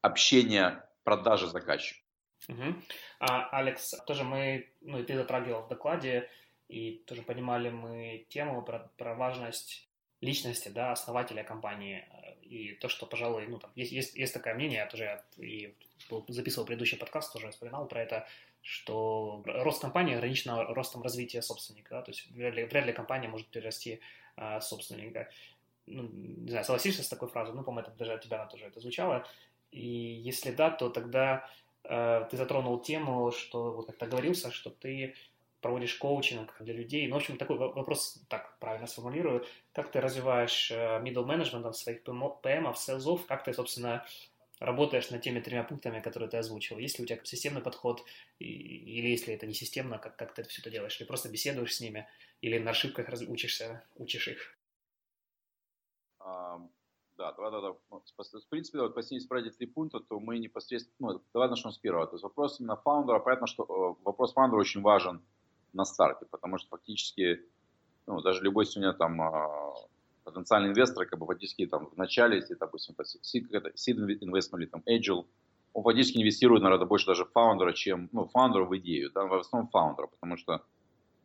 общения, продажи заказчика. Угу. А, Алекс, тоже мы, ну и ты затрагивал в докладе, и тоже понимали мы тему про, про важность личности, да, основателя компании И то, что, пожалуй, ну, там, есть, есть, есть такое мнение, я тоже и записывал предыдущий подкаст, тоже вспоминал про это, что рост компании ограничен ростом развития собственника, да, то есть вряд ли, вряд ли компания может перерасти а, собственника. Ну, не знаю, согласишься с такой фразой? Ну, по-моему, это даже от тебя тоже это звучало. И если да, то тогда э, ты затронул тему, что вот как-то говорился, что ты проводишь коучинг для людей. Ну, в общем, такой вопрос, так правильно сформулирую. Как ты развиваешь э, middle management своих PM, селзов? Как ты, собственно, работаешь над теми тремя пунктами, которые ты озвучил? Есть ли у тебя системный подход? Или если это не системно, как, как ты все это делаешь? Или просто беседуешь с ними? Или на ошибках учишься, учишь их? Эм, да, давай, давай, ну, в принципе, вот, если про эти три пункта, то мы непосредственно, ну, давай начнем с первого. То есть вопрос именно фаундера, понятно, что э, вопрос фаундера очень важен на старте, потому что фактически, ну, даже любой сегодня там а, потенциальный инвестор, как бы фактически там в начале, если, допустим, это seed investment или там angel, он фактически инвестирует, наверное, больше даже фаундера, чем, ну, фаундера в идею, да, в основном фаундера, потому что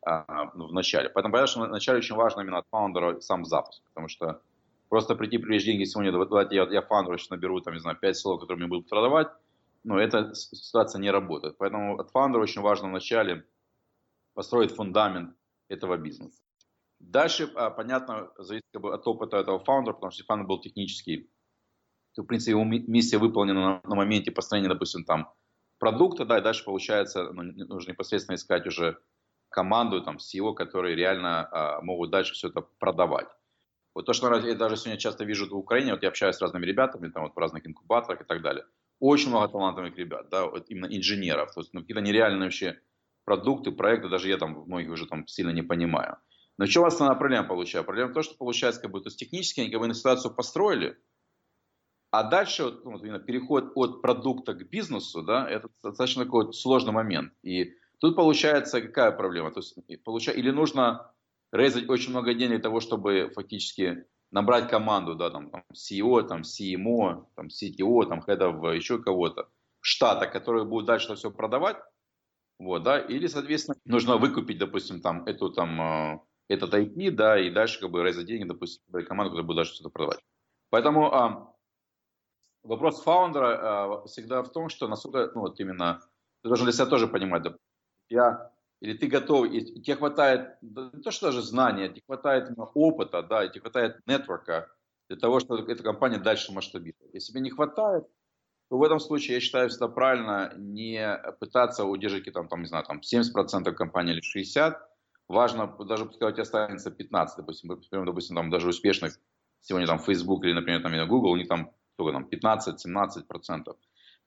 а, ну, в начале. Поэтому понятно, что в начале очень важно именно от фаундера сам запуск, потому что просто прийти, привлечь деньги сегодня, давайте я, я фаундера сейчас наберу, там, не знаю, 5 слов, которые мне будут продавать, но эта ситуация не работает. Поэтому от фаундера очень важно в начале построить фундамент этого бизнеса. Дальше, а, понятно, зависит как бы, от опыта этого фаундера, потому что фаундер был технический, то, в принципе, его миссия выполнена на, на моменте построения, допустим, там, продукта, да, и дальше, получается, ну, нужно непосредственно искать уже команду, там, SEO, которые реально а, могут дальше все это продавать. Вот то, что я даже сегодня часто вижу в Украине, вот я общаюсь с разными ребятами, там, вот в разных инкубаторах и так далее, очень много талантливых ребят, да, вот именно инженеров, то есть, ну, какие-то нереальные вообще продукты, проекты, даже я там многих уже там сильно не понимаю. Но у вас основная проблема получается? Проблема в том, что получается, как бы, то есть технически они как бы на ситуацию построили, а дальше вот, ну, именно переход от продукта к бизнесу, да, это достаточно такой вот сложный момент. И тут получается какая проблема? То есть, получается, или нужно резать очень много денег для того, чтобы фактически набрать команду, да, там, там CEO, там, CMO, там, CTO, там, хедов еще кого-то, штата, которые будут дальше все продавать, вот, да, или, соответственно, нужно выкупить, допустим, там, эту, там, э, этот IP, да, и дальше, как бы, раздать деньги, допустим, команду, которая будет дальше что-то продавать. Поэтому а, вопрос фаундера а, всегда в том, что насколько, ну, вот именно, ты должен для себя тоже понимать, да, я, или ты готов, и тебе хватает, не то, что даже знания, тебе хватает опыта, да, и тебе хватает нетворка для того, чтобы эта компания дальше масштабировать. Если тебе не хватает, то в этом случае я считаю всегда правильно не пытаться удержать там, там, не знаю, там 70% компании или 60%. Важно, даже пускай у тебя останется 15, допустим, допустим, там даже успешных сегодня там Facebook или, например, там Google, у них там сколько там, 15-17%. То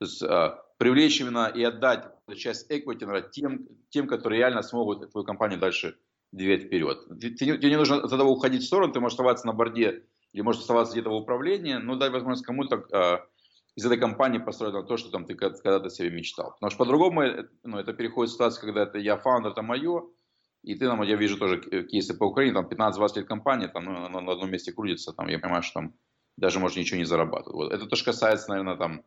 есть э, привлечь именно и отдать часть наверное, тем, тем, которые реально смогут твою компанию дальше двигать вперед. Тебе, тебе не нужно от этого уходить в сторону, ты можешь оставаться на борде или можешь оставаться где-то в управлении, но дай возможность кому-то э, из этой компании построить на то, что там ты когда-то себе мечтал. Потому что по-другому э, ну, это переходит в ситуацию, когда это я фаундер, это мое, и ты, там, я вижу тоже кейсы по Украине, там 15-20 лет компания, там ну, на, на одном месте крутится, там, я понимаю, что там даже, может, ничего не зарабатывать. Вот. Это тоже касается, наверное, там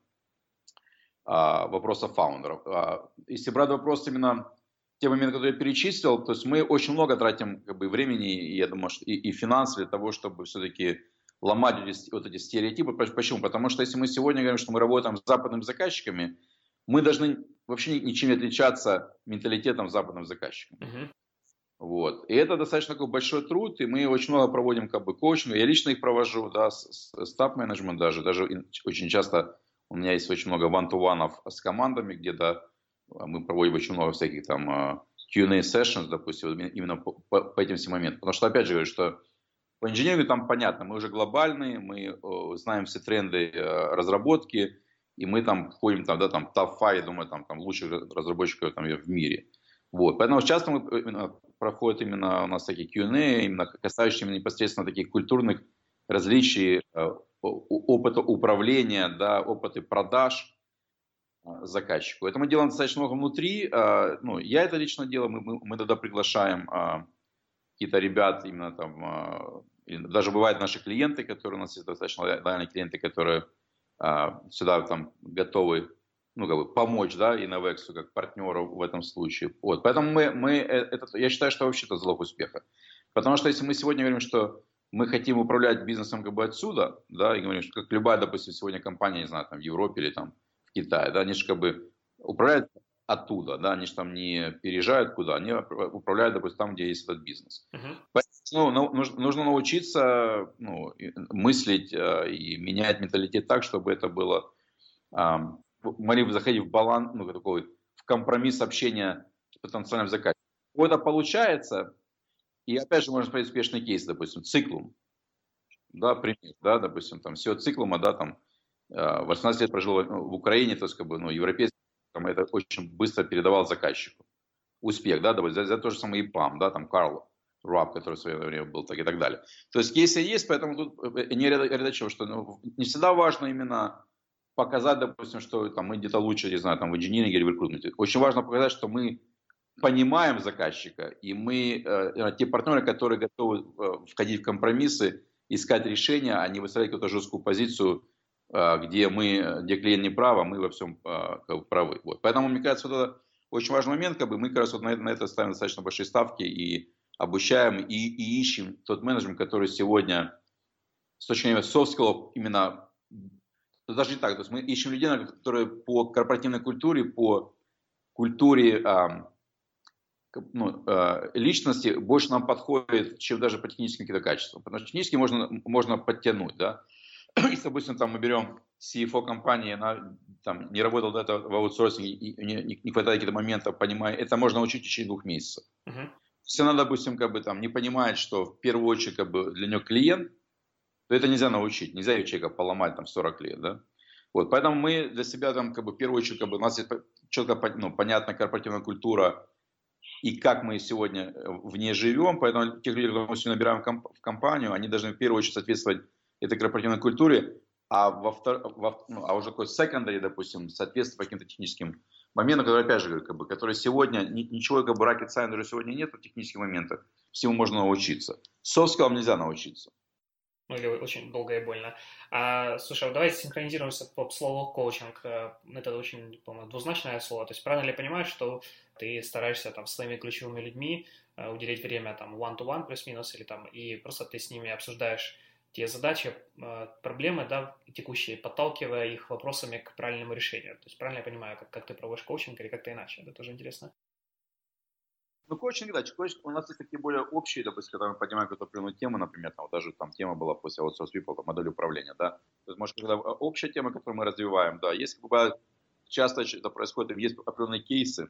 а, вопроса фаундеров. А, если брать вопрос именно те моменты, которые я перечислил, то есть мы очень много тратим как бы, времени, и, я думаю, что и, и финансов для того, чтобы все-таки ломать вот эти стереотипы. Почему? Потому что если мы сегодня говорим, что мы работаем с западными заказчиками, мы должны вообще ничем не отличаться менталитетом западных заказчиков. Uh-huh. Вот. И это достаточно такой большой труд, и мы очень много проводим как бы коучинг. Я лично их провожу, да, стап-менеджмент даже. Даже очень часто у меня есть очень много ван-ту-ванов с командами, где да, мы проводим очень много всяких там а, Q&A sessions, допустим, именно по, по, этим всем моментам. Потому что, опять же, говорю, что по инженерию там понятно, мы уже глобальные, мы знаем все тренды э, разработки, и мы там входим там, да, там, топ-5, я думаю, там, там лучших разработчиков там, в мире. Вот. Поэтому часто мы, э, проходят именно у нас такие Q&A, именно касающиеся непосредственно таких культурных различий, э, опыта управления, да, опыта продаж заказчику. Это мы делаем достаточно много внутри. Ну, я это лично делаю, мы, мы, мы тогда приглашаем какие-то ребят именно там даже бывают наши клиенты, которые у нас есть достаточно лояльные клиенты, которые сюда там готовы ну, как бы помочь, да, и Novexu как партнеру в этом случае. Вот. Поэтому мы, мы э, это, я считаю, что вообще это залог успеха. Потому что если мы сегодня говорим, что мы хотим управлять бизнесом как бы отсюда, да, и говорим, что как любая, допустим, сегодня компания, не знаю, там в Европе или там в Китае, да, они же как бы управляют оттуда, да, они же там не переезжают куда, они управляют, допустим, там, где есть этот бизнес. Uh-huh. Поэтому ну, нужно, нужно научиться ну, мыслить э, и менять менталитет так, чтобы это было, могли заходить в баланс, ну, такой, в компромисс общения с потенциальным заказчиком. это получается, и опять же можно сказать успешный кейс, допустим, циклум. Да, пример, да, допустим, там все циклума, да, там 18 э, лет прожил в Украине, то есть, как бы, ну, европейский, там, это очень быстро передавал заказчику. Успех, да, допустим, за, за то же самое и ПАМ, да, там, Карл Раб, который в свое время был, так и так далее. То есть кейсы есть, поэтому тут э, не ряд чего, что ну, не всегда важно именно показать, допустим, что там, мы где-то лучше, не знаю, там, в инжиниринге или в рекрутменте. Очень важно показать, что мы понимаем заказчика, и мы, э, те партнеры, которые готовы э, входить в компромиссы, искать решения, а не выставлять какую-то жесткую позицию, э, где мы, где клиент не прав, а мы во всем э, правы. Вот. Поэтому, мне кажется, вот это очень важный момент, как бы мы как раз вот на, на это ставим достаточно большие ставки и обучаем, и, и ищем тот менеджмент, который сегодня с точки зрения soft именно, даже не так, то есть мы ищем людей, которые по корпоративной культуре, по культуре ну, э, личности больше нам подходит, чем даже по техническим каким-то качествам. Потому что технически можно, можно подтянуть, да. Если, допустим, там мы берем CFO компании, она там, не работала до этого в аутсорсинге, и не, не, хватает каких-то моментов, понимая, это можно научить в течение двух месяцев. Uh-huh. Если она, допустим, как бы там не понимает, что в первую очередь как бы для нее клиент, то это нельзя научить, нельзя человека поломать там 40 лет, да. Вот, поэтому мы для себя там как бы в первую очередь как бы у нас есть четко ну, понятная корпоративная культура, и как мы сегодня э, в ней живем. Поэтому тех людей, которые мы сегодня набираем в компанию, они должны в первую очередь соответствовать этой корпоративной культуре, а, во втор... во... Ну, а уже такой secondary, допустим, соответствовать каким-то техническим моментам, которые, опять же, говорю, как бы, которые сегодня, ничего как бы rocket science уже сегодня нет в технических моментах, всему можно научиться. Skills нельзя научиться ну или очень долго и больно. А, слушай, а давайте синхронизируемся по слову коучинг. Э, это очень, по-моему, двузначное слово. То есть правильно ли я понимаю, что ты стараешься там своими ключевыми людьми э, уделить время там one-to-one плюс-минус или там и просто ты с ними обсуждаешь те задачи, э, проблемы, да, текущие, подталкивая их вопросами к правильному решению. То есть правильно я понимаю, как, как ты проводишь коучинг или как-то иначе? Это тоже интересно. Ну, коучинг, да, коучинг, у нас есть такие более общие, допустим, когда мы поднимаем какую-то определенную тему, например, там, вот даже там тема была после outsource people, там, модель управления, да. То есть, может, когда общая тема, которую мы развиваем, да, есть, бывает, часто это происходит, есть определенные кейсы,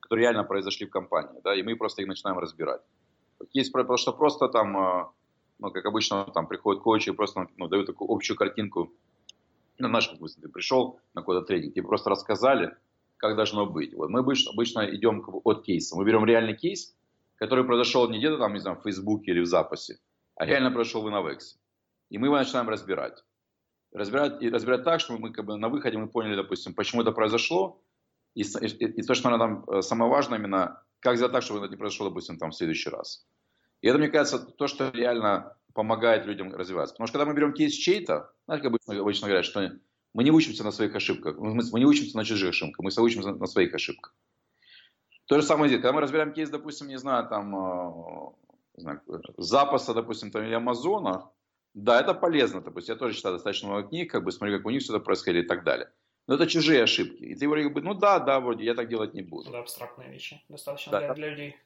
которые реально произошли в компании, да, и мы просто их начинаем разбирать. Есть, потому что просто там, а, ну, как обычно, там приходят коучи и просто ну, дают такую общую картинку. Ну, наш, как бы, ты пришел на какой-то тренинг, тебе просто рассказали, как должно быть. Вот мы обычно, обычно идем от кейса. Мы берем реальный кейс, который произошел не где-то там, не знаю, в Фейсбуке или в записи, а реально произошел в Innovex. И мы его начинаем разбирать. Разбирать, и разбирать так, чтобы мы как бы на выходе мы поняли, допустим, почему это произошло, и, и, и то, что нам э, самое важное именно, как сделать так, чтобы это не произошло, допустим, там в следующий раз. И это, мне кажется, то, что реально помогает людям развиваться. Потому что когда мы берем кейс чей-то, знаете, как обычно, обычно говорят, что мы не учимся на своих ошибках. Мы, мы не учимся на чужих ошибках, мы учимся на своих ошибках. То же самое здесь. Когда мы разбираем кейс, допустим, не знаю, там, э, не знаю, запаса, допустим, там, или Амазона, да, это полезно. Допустим, я тоже читаю достаточно много книг, как бы смотрю, как у них все это происходит и так далее. Но это чужие ошибки. И ты вроде бы, ну да, да, вроде, я так делать не буду. Да, абстрактные вещи. Достаточно да, для, для людей.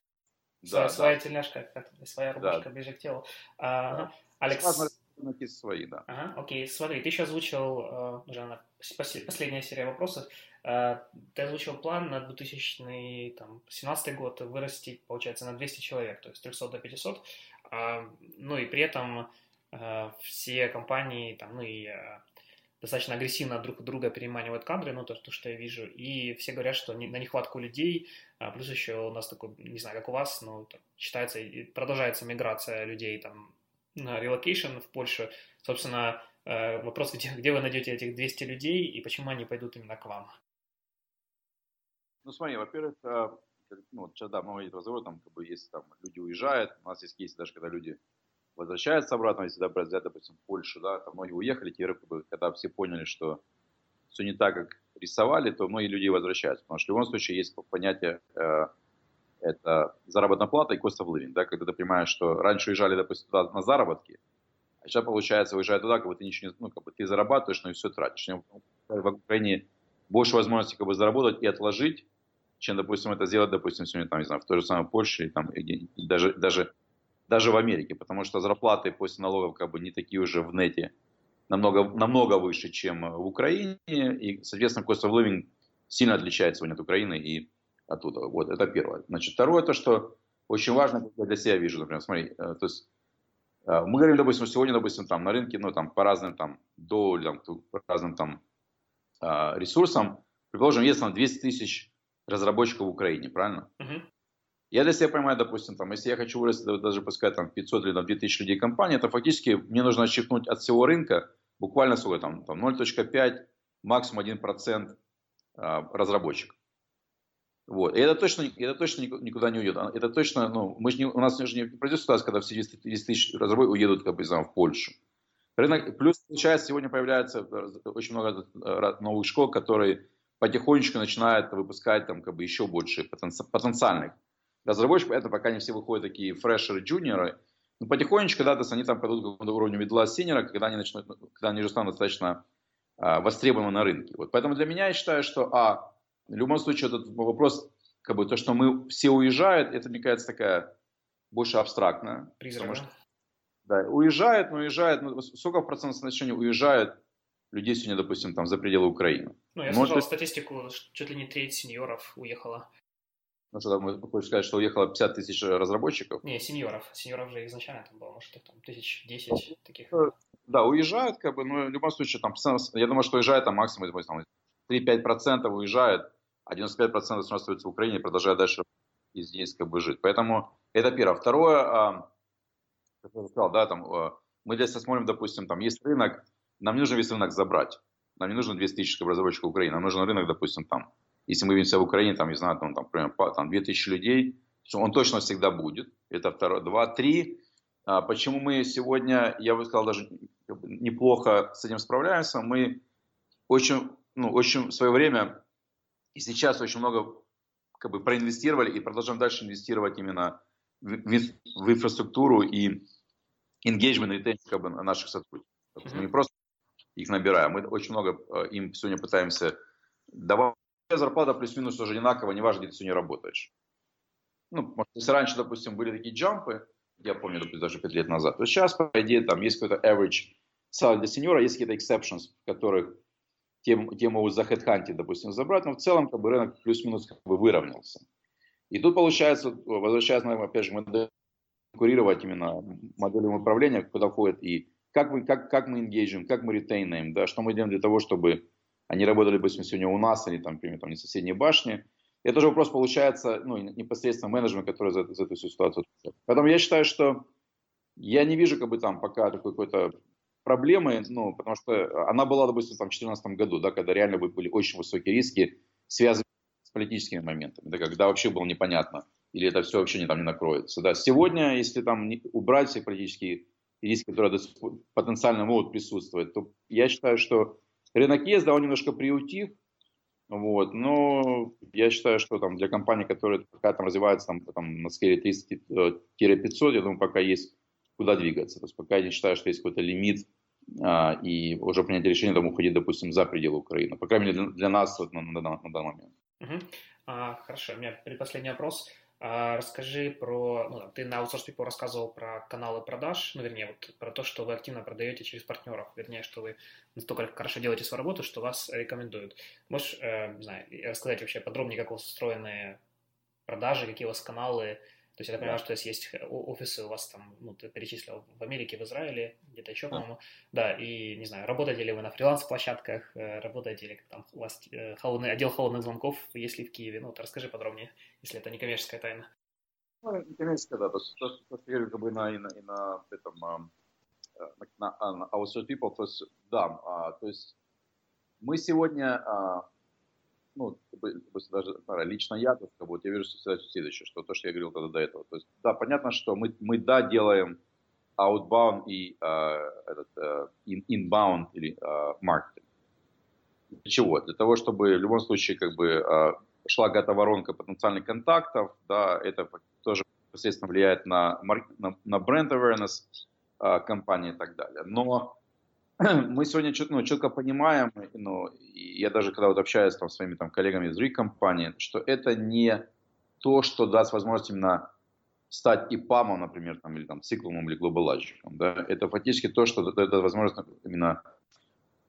Да, своя, да. своя тельняшка, своя рубашка да. ближе к телу. А, да. Алекс, какие свои, да. Ага, окей, смотри, ты еще озвучил, э, уже на последняя серия вопросов, э, ты озвучил план на 2017 год вырастить, получается, на 200 человек, то есть 300 до 500, а, ну и при этом э, все компании, там, ну и достаточно агрессивно друг друга переманивают кадры, ну, то, то, что я вижу, и все говорят, что на нехватку людей, а плюс еще у нас такой, не знаю, как у вас, но считается, продолжается миграция людей там relocation в Польшу. Собственно, э, вопрос, где, где вы найдете этих 200 людей и почему они пойдут именно к вам? Ну, смотри, во-первых, э, ну, сейчас, да, много идет разговор, там, как бы, если там люди уезжают, у нас есть кейсы даже, когда люди возвращаются обратно, если взять, допустим, Польшу, да, там многие уехали, теперь, как бы, когда все поняли, что все не так, как рисовали, то многие люди возвращаются, потому что в любом случае есть понятие э, это заработная плата и cost of living, да, когда ты понимаешь, что раньше уезжали, допустим, туда на заработки, а сейчас, получается, уезжая туда, как бы ты ничего не, ну, как бы ты зарабатываешь, но и все тратишь. В Украине больше возможностей как бы заработать и отложить, чем, допустим, это сделать, допустим, сегодня, там, не знаю, в той же самой Польше, там, и, и даже, даже, даже в Америке, потому что зарплаты после налогов как бы не такие уже в нете, намного, намного выше, чем в Украине, и, соответственно, cost of living сильно отличается сегодня от Украины. И оттуда. Вот, это первое. Значит, второе, то, что очень важно, как я для себя вижу, например, смотри, э, то есть э, мы говорим, допустим, сегодня, допустим, там на рынке, ну, там, по разным там долям, по разным там э, ресурсам, предположим, есть там 200 тысяч разработчиков в Украине, правильно? Uh-huh. Я для себя понимаю, допустим, там, если я хочу вырасти даже пускай там 500 или там, 2000 людей компании, это фактически мне нужно отщипнуть от всего рынка буквально сколько там, там 0.5, максимум 1% разработчиков. Вот. И это точно, это точно никуда не уйдет. Это точно, ну, мы же не, у нас же не пройдет ситуация, когда все 10 тысяч разработчиков уедут, как бы, знаю, в Польшу. Рынок, плюс, получается, сегодня появляется очень много э, новых школ, которые потихонечку начинают выпускать там, как бы, еще больше потенциальных разработчиков. Это пока не все выходят такие фрешеры, джуниоры. Но потихонечку, когда то они там пойдут к уровню медла синера, когда они, начнут, когда они уже станут достаточно а, востребованы на рынке. Вот. Поэтому для меня я считаю, что, а, в любом случае, этот вопрос, как бы то, что мы все уезжают, это, мне кажется, такая больше абстрактная. Призрак, что, да, уезжают, но уезжают, ну, сколько в процентном соотношении уезжают людей сегодня, допустим, там за пределы Украины? Ну, я слышал статистику, чуть ли не треть сеньоров уехала. Ну, что там, хочешь сказать, что уехало 50 тысяч разработчиков? Не, сеньоров. Сеньоров же изначально там было, может, там тысяч десять таких. Да, уезжают, как бы, но в любом случае, там, я думаю, что уезжает там максимум, там, 3-5% уезжает, а 95% остается в Украине и продолжает дальше здесь как бы жить. Поэтому это первое. Второе, а, как я сказал, да, там, а, мы здесь смотрим, допустим, там есть рынок, нам не нужно весь рынок забрать. Нам не нужно 200 тысяч разработчиков Украины, нам нужен рынок, допустим, там, если мы видимся в Украине, там, не знаю, там, там, например, там 2000 людей, он точно всегда будет. Это второе. Два, три. А, почему мы сегодня, я бы сказал, даже неплохо с этим справляемся. Мы очень, ну, очень в свое время и сейчас очень много как бы проинвестировали и продолжаем дальше инвестировать именно в, в, в инфраструктуру и engagement и retention как бы, наших сотрудников. Mm-hmm. Мы не просто их набираем, мы очень много э, им сегодня пытаемся давать зарплата плюс-минус тоже одинаково, неважно, где ты сегодня работаешь. Ну, может, если раньше, допустим, были такие джампы, я помню, допустим, даже 5 лет назад, то сейчас, по идее, там есть какой-то average salary для сеньора, есть какие-то exceptions, в которых те, те могут за хедхантинг, допустим, забрать, но в целом как бы, рынок плюс-минус как бы выровнялся. И тут получается, возвращаясь, наверное, опять же, модель конкурировать именно моделью управления, куда входит и как мы, как, как мы engaging, как мы ретейнаем, да, что мы делаем для того, чтобы они работали, допустим, сегодня у нас, или там, например, там, не соседней башни. Это же вопрос получается, ну, непосредственно менеджмент, который за, за эту ситуацию. Поэтому я считаю, что я не вижу, как бы там пока такой какой-то проблемы, ну, потому что она была, допустим, там, в 2014 году, да, когда реально были очень высокие риски, связанные с политическими моментами, да, когда вообще было непонятно, или это все вообще не, там не накроется. Да. Сегодня, если там убрать все политические риски, которые потенциально могут присутствовать, то я считаю, что рынок есть, да, он немножко приутих, вот, но я считаю, что там для компаний, которые пока там развиваются там, там на скейле 300-500, я думаю, пока есть куда двигаться. То есть пока я не считаю, что есть какой-то лимит а, и уже принять решение там уходить, допустим, за пределы Украины. По крайней мере, для, для нас вот, на, на, на данный момент. Угу. А, хорошо, у меня предпоследний вопрос. А, расскажи про, ну, ты на Outsource People рассказывал про каналы продаж, ну, вернее, вот про то, что вы активно продаете через партнеров, вернее, что вы настолько хорошо делаете свою работу, что вас рекомендуют. Можешь, э, не знаю, рассказать вообще подробнее, как у вас устроены продажи, какие у вас каналы, то есть я так понимаю, что есть э, офисы у вас там, ну, ты перечислил в Америке, в Израиле, где-то еще, по-моему. Да, и, не знаю, работаете ли вы на фриланс-площадках, э, работаете ли там у вас э, холодный, отдел холодных звонков, если в Киеве? Ну, вот расскажи подробнее, если это не коммерческая тайна. Ну, не коммерческая, да. То, есть, то, что я как бы на, и на, и на этом, на, на, на Our People, то есть, да, а, то есть мы сегодня а, ну, даже лично я, есть, как бы, я вижу следующее, что то, что я говорил тогда до этого. То есть, да, понятно, что мы, мы да, делаем outbound и э, этот, э, inbound или э, маркетинг. Для чего? Для того, чтобы в любом случае как бы э, шла какая-то воронка потенциальных контактов, да, это тоже непосредственно влияет на, на, на бренд awareness э, компании и так далее. Но мы сегодня ну, четко понимаем, ну, я даже когда вот общаюсь там, с своими там, коллегами из других компаний, что это не то, что даст возможность именно стать ИПАМом, например, там, или там, циклумом или глобалайзером. Да? Это фактически то, что дает возможность именно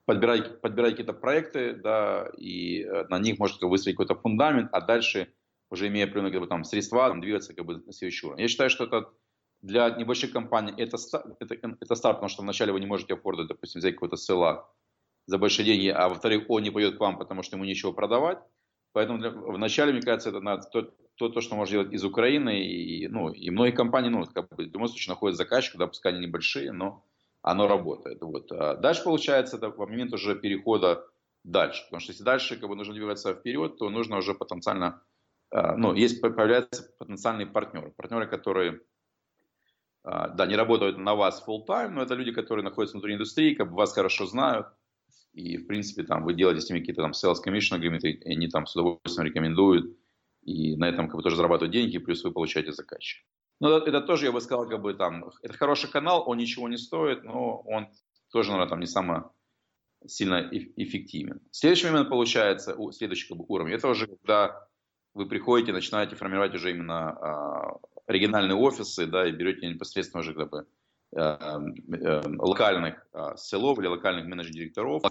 подбирать, подбирать какие-то проекты, да, и э, на них может выстроить какой-то фундамент, а дальше, уже имея определенные как бы, там, средства, там, двигаться как бы, на следующий уровень. Я считаю, что это для небольших компаний это, это, это старт, потому что вначале вы не можете афордать, допустим, взять какой-то села за большие деньги, а во-вторых, он не пойдет к вам, потому что ему нечего продавать. Поэтому для, вначале, мне кажется, это надо, то, то, то, что можно делать из Украины, и, ну, и многие компании, ну, как бы, в любом случае, находят заказчика, да, пускай они небольшие, но оно работает. Вот. А дальше, получается, это в момент уже перехода дальше. Потому что если дальше как бы, нужно двигаться вперед, то нужно уже потенциально, а, ну, есть, появляются потенциальные партнеры. Партнеры, которые да, не работают на вас full time, но это люди, которые находятся внутри индустрии, как бы вас хорошо знают, и, в принципе, там, вы делаете с ними какие-то там sales commission agreement, и они там с удовольствием рекомендуют, и на этом как бы тоже зарабатывают деньги, плюс вы получаете заказчика. Ну, это, это тоже, я бы сказал, как бы там, это хороший канал, он ничего не стоит, но он тоже, наверное, там не самый сильно эффективен. Следующий момент получается, следующий как бы, уровень, это уже когда вы приходите, начинаете формировать уже именно а, региональные офисы, да, и берете непосредственно уже как бы э, э, локальных э, селов или локальных менеджер-директоров,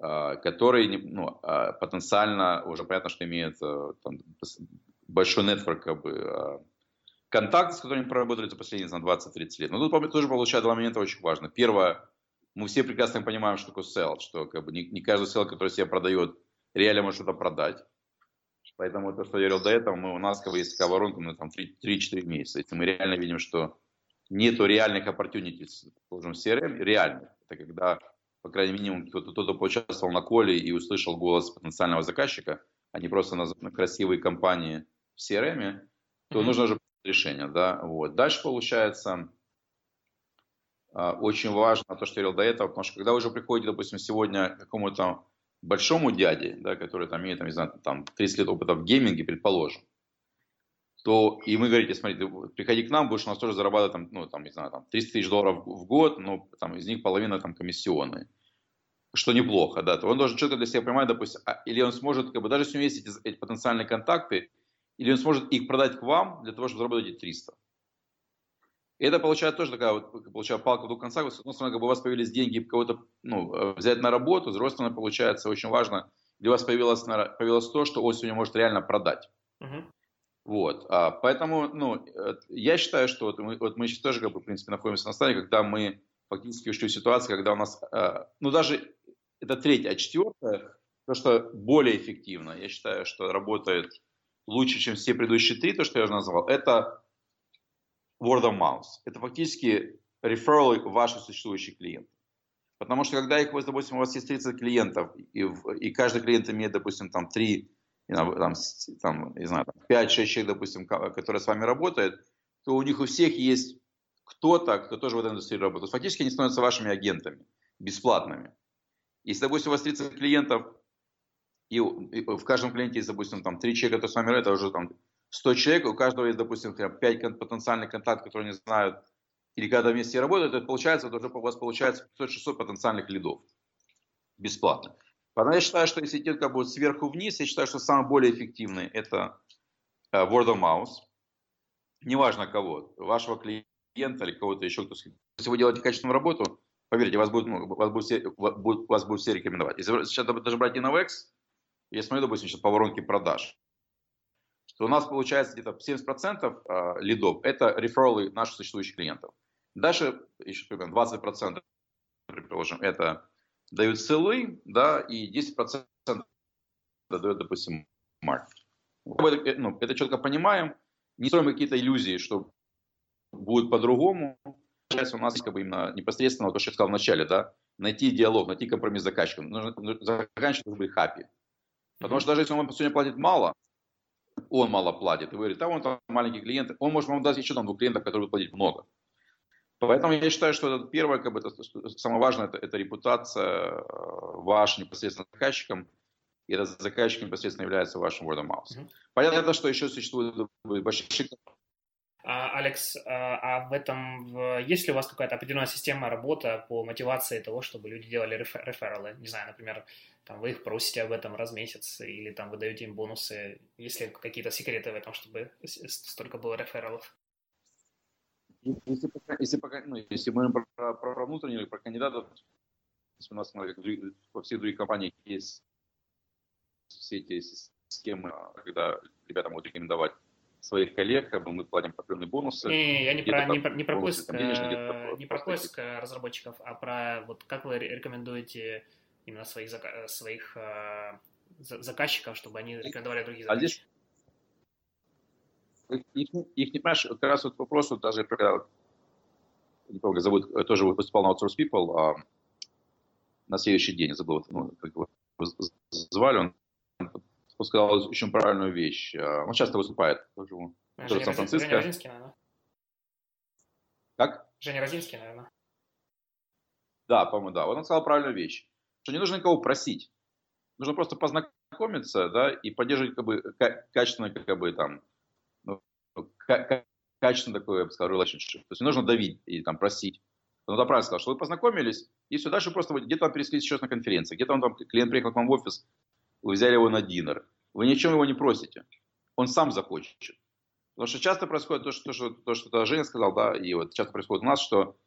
э, которые ну, э, потенциально уже понятно, что имеют там, большой нетворк как бы, контакт, с которыми проработали за последние 20-30 лет. Но тут тоже получают два момента очень важно. Первое, мы все прекрасно понимаем, что такое sell, что как бы, не, не каждый sell, который себя продает, реально может что-то продать. Поэтому то, что я говорил до этого, мы, у нас есть такая воронка на там, 3-4 месяца. Если мы реально видим, что нету реальных opportunities, скажем, CRM, реальных, это когда, по крайней мере, кто-то, кто-то поучаствовал на коле и услышал голос потенциального заказчика, а не просто на, красивые компании в CRM, то mm-hmm. нужно же решение. Да? Вот. Дальше получается а, очень важно то, что я говорил до этого, потому что когда вы уже приходите, допустим, сегодня к какому-то большому дяде, да, который там имеет, там, не знаю, там 30 лет опыта в гейминге, предположим, то и мы говорите, смотри, ты приходи к нам, будешь у нас тоже зарабатывать, там, ну, там, не знаю, там, 300 тысяч долларов в год, но там, из них половина там комиссионные, что неплохо, да, то он должен четко для себя понимать, допустим, а, или он сможет, как бы, даже если у него есть эти, эти потенциальные контакты, или он сможет их продать к вам для того, чтобы заработать эти 300. И это получается тоже такая вот, получается, палка в двух концах. С одной стороны, как бы у вас появились деньги кого-то ну, э, взять на работу, с другой стороны, получается очень важно, у вас появилось, появилось то, что он сегодня может реально продать. Uh-huh. Вот, а, поэтому, ну, э, я считаю, что вот мы, вот мы сейчас тоже, как бы, в принципе, находимся на стадии, когда мы фактически ушли в ситуацию, когда у нас, э, ну, даже это третье, а четвертое, то, что более эффективно, я считаю, что работает лучше, чем все предыдущие три, то, что я уже назвал, это word of mouth. Это фактически рефералы ваших существующих клиентов. Потому что когда их, допустим, у вас есть 30 клиентов, и, и каждый клиент имеет, допустим, там 3, там, там, не знаю, 5-6 человек, допустим, которые с вами работают, то у них у всех есть кто-то, кто тоже в этой индустрии работает. Фактически они становятся вашими агентами, бесплатными. Если, допустим, у вас 30 клиентов, и в каждом клиенте есть, допустим, там 3 человека, которые с вами работают, это уже там 100 человек, у каждого есть, допустим, 5 потенциальных контактов, которые не знают, или когда вместе работают, это получается, уже у вас получается 500-600 потенциальных лидов. Бесплатно. Поэтому я считаю, что если идти как бы сверху вниз, я считаю, что самый более эффективный это э, word of mouth. Неважно кого, вашего клиента или кого-то еще, кто Если вы делаете качественную работу, поверьте, вас будут, ну, вас будут, все, вас будут все рекомендовать. Если сейчас даже брать Innovex, я смотрю, допустим, сейчас по воронке продаж, то у нас получается где-то 70% а, лидов – это рефералы наших существующих клиентов. Дальше еще примерно 20%, предположим, это дают селы, да, и 10% дает, допустим, маркет. Это, ну, это четко понимаем, не строим какие-то иллюзии, что будет по-другому. Сейчас у нас как бы именно непосредственно, то, что я сказал в начале, да, найти диалог, найти компромисс с заказчиком. Нужно, заказчик должен быть happy. Потому что даже если он сегодня платит мало, он мало платит, и вы говорите, а он там маленький клиент, он может вам дать еще там двух клиентов, которые будут платить много. Поэтому я считаю, что это первое, как бы, это, самое важное, это, это репутация э, ваша непосредственно заказчиком. и этот заказчик непосредственно является вашим word of mouth. Mm-hmm. Понятно, что еще существует большие а, Алекс, а, а в этом есть ли у вас какая-то определенная система работы по мотивации того, чтобы люди делали рефералы? Не знаю, например, там вы их просите об этом раз в месяц или там вы даете им бонусы. Есть ли какие-то секреты в этом, чтобы столько было рефералов? Если, если, ну, если мы про, про, про внутренних или про кандидатов, у нас во всех других компаниях есть все эти схемы, когда ребята могут рекомендовать своих коллег, как бы мы платим определенные бонусы. Не, я не про, не, про, не про бонусы, поиск, денежные, не про поиск э, разработчиков, а про вот как вы рекомендуете именно своих, своих э, заказчиков, чтобы они рекомендовали других заказчиков. А здесь их, их не понимаешь, как раз вот вопрос, вот даже про, не помню, зовут, э, тоже выступал на Outsource People, а на следующий день, забыл, ну, как его звали, он он сказал очень правильную вещь. А, он часто выступает. Тоже, тоже Сан-Франциско. Женя Розинский, наверное. Как? Женя Розинский, наверное. Да, по-моему, да. Вот он сказал правильную вещь. Что не нужно никого просить. Нужно просто познакомиться, да, и поддерживать как бы качественное, как бы там, ну, качественное такое, я бы сказал, relationship. То есть не нужно давить и там просить. Он да, правильно сказал, что вы познакомились, и все дальше просто где-то вам переслись сейчас на конференции, где-то он там, клиент приехал к вам в офис, вы взяли его на динер. Вы ни о чем его не просите. Он сам захочет. Потому что часто происходит то, что, то, что, то, что Женя сказал, да, и вот часто происходит у нас, что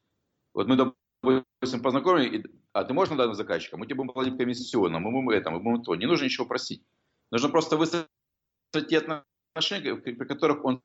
вот мы, допустим, познакомились, а ты можешь надать заказчика, мы тебе будем платить комиссионно, мы будем это, мы будем то. Не нужно ничего просить. Нужно просто выстроить те отношения, при которых он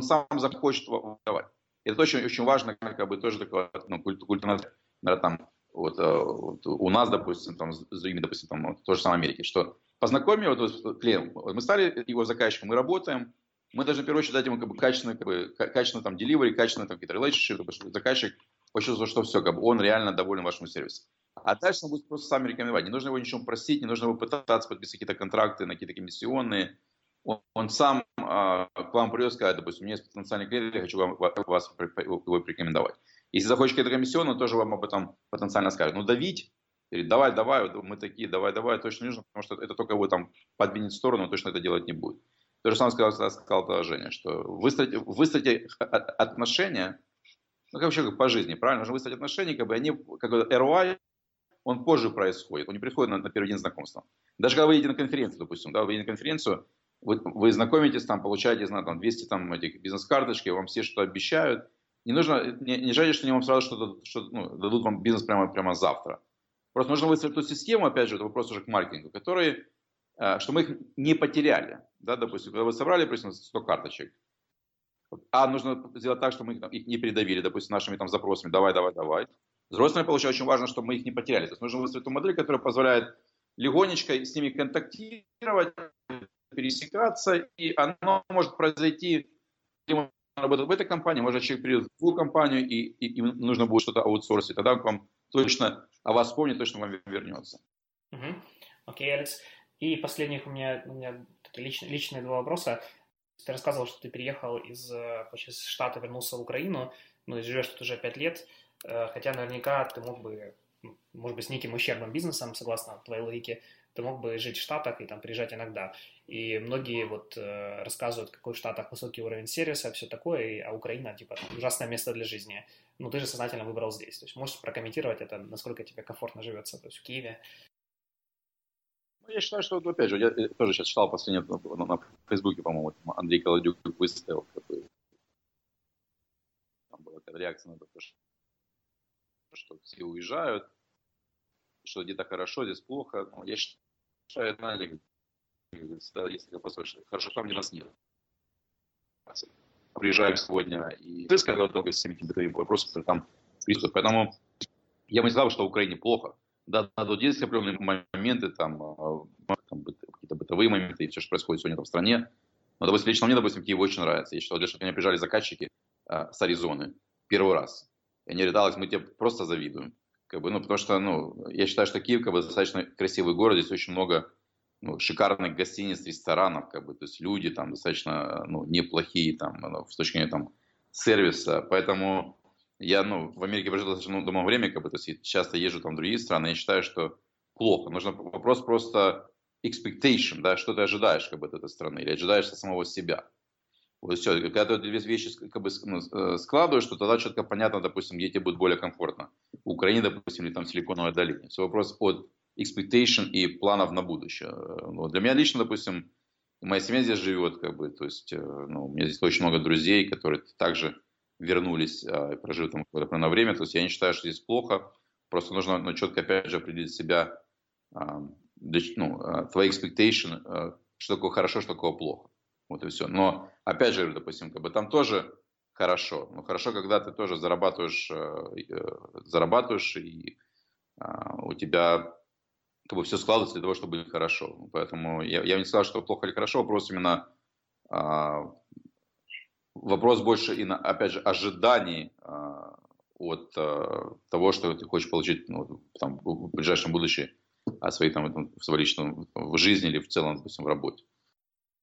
сам захочет давать. Это очень, очень важно, как бы тоже такое, ну, культурно, там, вот, э, вот у нас, допустим, там, с другими, допустим, там, вот, то же самое в Америке, что познакомили вот, вот, клиент, мы стали его заказчиком, мы работаем, мы должны в первую очередь дать ему как бы качественный, как бы, качественный там delivery, качественный там какие-то relationship, чтобы заказчик почувствовал, что все, как бы он реально доволен вашим сервисом. А дальше он будет просто сами рекомендовать. Не нужно его ничего просить, не нужно его пытаться подписать какие-то контракты на какие-то комиссионные. Он, он сам а, к вам придет и скажет, допустим, у меня есть потенциальный клиент, я хочу вам, вас его порекомендовать. Если захочешь какие-то комиссионные, он тоже вам об этом потенциально скажет. Ну, давить, говорит, давай, давай, мы такие, давай, давай, точно не нужно, потому что это только его там подвинет в сторону, точно это делать не будет. То же самое сказал, сказал Женя, что выстроить, выстроить отношения, ну, как вообще по жизни, правильно, нужно выстроить отношения, как бы они, как бы ROI, он позже происходит, он не приходит на, на первый день знакомства. Даже когда вы едете на конференцию, допустим, да, вы едете на конференцию, вы, вы знакомитесь там, получаете, знаю, там 200 там, этих бизнес-карточки, вам все что обещают, не нужно, не, не ждите, что они вам сразу что-то, что, ну, дадут вам бизнес прямо, прямо завтра. Просто нужно выстроить ту систему, опять же, это вопрос уже к маркетингу, который, э, что мы их не потеряли. Да, допустим, когда вы собрали, допустим, 100 карточек, а нужно сделать так, чтобы мы их, не передавили, допустим, нашими там запросами, давай, давай, давай. С другой получается, очень важно, чтобы мы их не потеряли. То есть нужно выстроить ту модель, которая позволяет легонечко с ними контактировать, пересекаться, и оно может произойти работает в этой компании, может человек придет в другую компанию, и, и, и нужно будет что-то аутсорсить, тогда он вам точно о вас вспомнит, точно вам вернется. Окей, okay, Алекс. И последних у меня, у меня личные, личные два вопроса. Ты рассказывал, что ты переехал из, из Штата, вернулся в Украину, ну и живешь тут уже пять лет, э, хотя наверняка ты мог бы, может быть, с неким ущербным бизнесом, согласно твоей логике, ты мог бы жить в Штатах и там приезжать иногда. И многие вот э, рассказывают, какой в Штатах высокий уровень сервиса, все такое, а Украина, типа, ужасное место для жизни. Но ты же сознательно выбрал здесь. То есть можешь прокомментировать это, насколько тебе комфортно живется, то есть в Киеве. Ну, я считаю, что, опять же, я тоже сейчас читал последнее на, на Фейсбуке, по-моему, Андрей Колодюк выставил, как бы, там была такая реакция на то, что, что все уезжают, что где-то хорошо, здесь плохо. Но я считаю, знаете, если послушать, хорошо там, где нас нет. Приезжаем сегодня и когда много с всеми бытовыми вопросами, там присутствуют. Поэтому я бы не сказал, что в Украине плохо. Да, тут есть определенные моменты, там, а, там какие-то бытовые моменты, и все, что происходит сегодня в стране. Но, допустим, лично мне, допустим, Киев очень нравится. Я считал, что мне приезжали заказчики а, с Аризоны первый раз. И они говорят, мы тебе просто завидуем. Как бы, ну, потому что, ну, я считаю, что Киев как бы, достаточно красивый город, здесь очень много ну, шикарных гостиниц, ресторанов, как бы, то есть люди там достаточно ну, неплохие там, ну, с точки зрения там, сервиса, поэтому я ну, в Америке прожил достаточно много времени, как бы, то есть часто езжу там в другие страны, я считаю, что плохо. Нужно вопрос просто expectation, да, что ты ожидаешь как бы, от этой страны, или ожидаешь от самого себя. Вот все, когда ты две вещи как бы, ну, э, складываешь, то тогда четко понятно, допустим, где тебе будет более комфортно. В Украине, допустим, или там Силиконовая долина. Все вопрос от expectation и планов на будущее. Вот. Для меня лично, допустим, моя семья здесь живет, как бы, то есть, э, ну, у меня здесь очень много друзей, которые также вернулись а, и прожили там какое-то время. То есть я не считаю, что здесь плохо. Просто нужно ну, четко, опять же, определить себя, а, ну, а, твои expectation, что такое хорошо, что такое плохо. Вот и все. Но, опять же, допустим, как бы там тоже хорошо. Ну, хорошо, когда ты тоже зарабатываешь, э, зарабатываешь и у тебя как бы все складывается для того, чтобы быть хорошо. Поэтому я, я не сказал, что плохо или хорошо, вопрос именно вопрос больше, и на, опять же, ожиданий а, от а, того, что ты хочешь получить ну, там, в ближайшем будущем от своей там, в своей личном в жизни или в целом, допустим, в работе.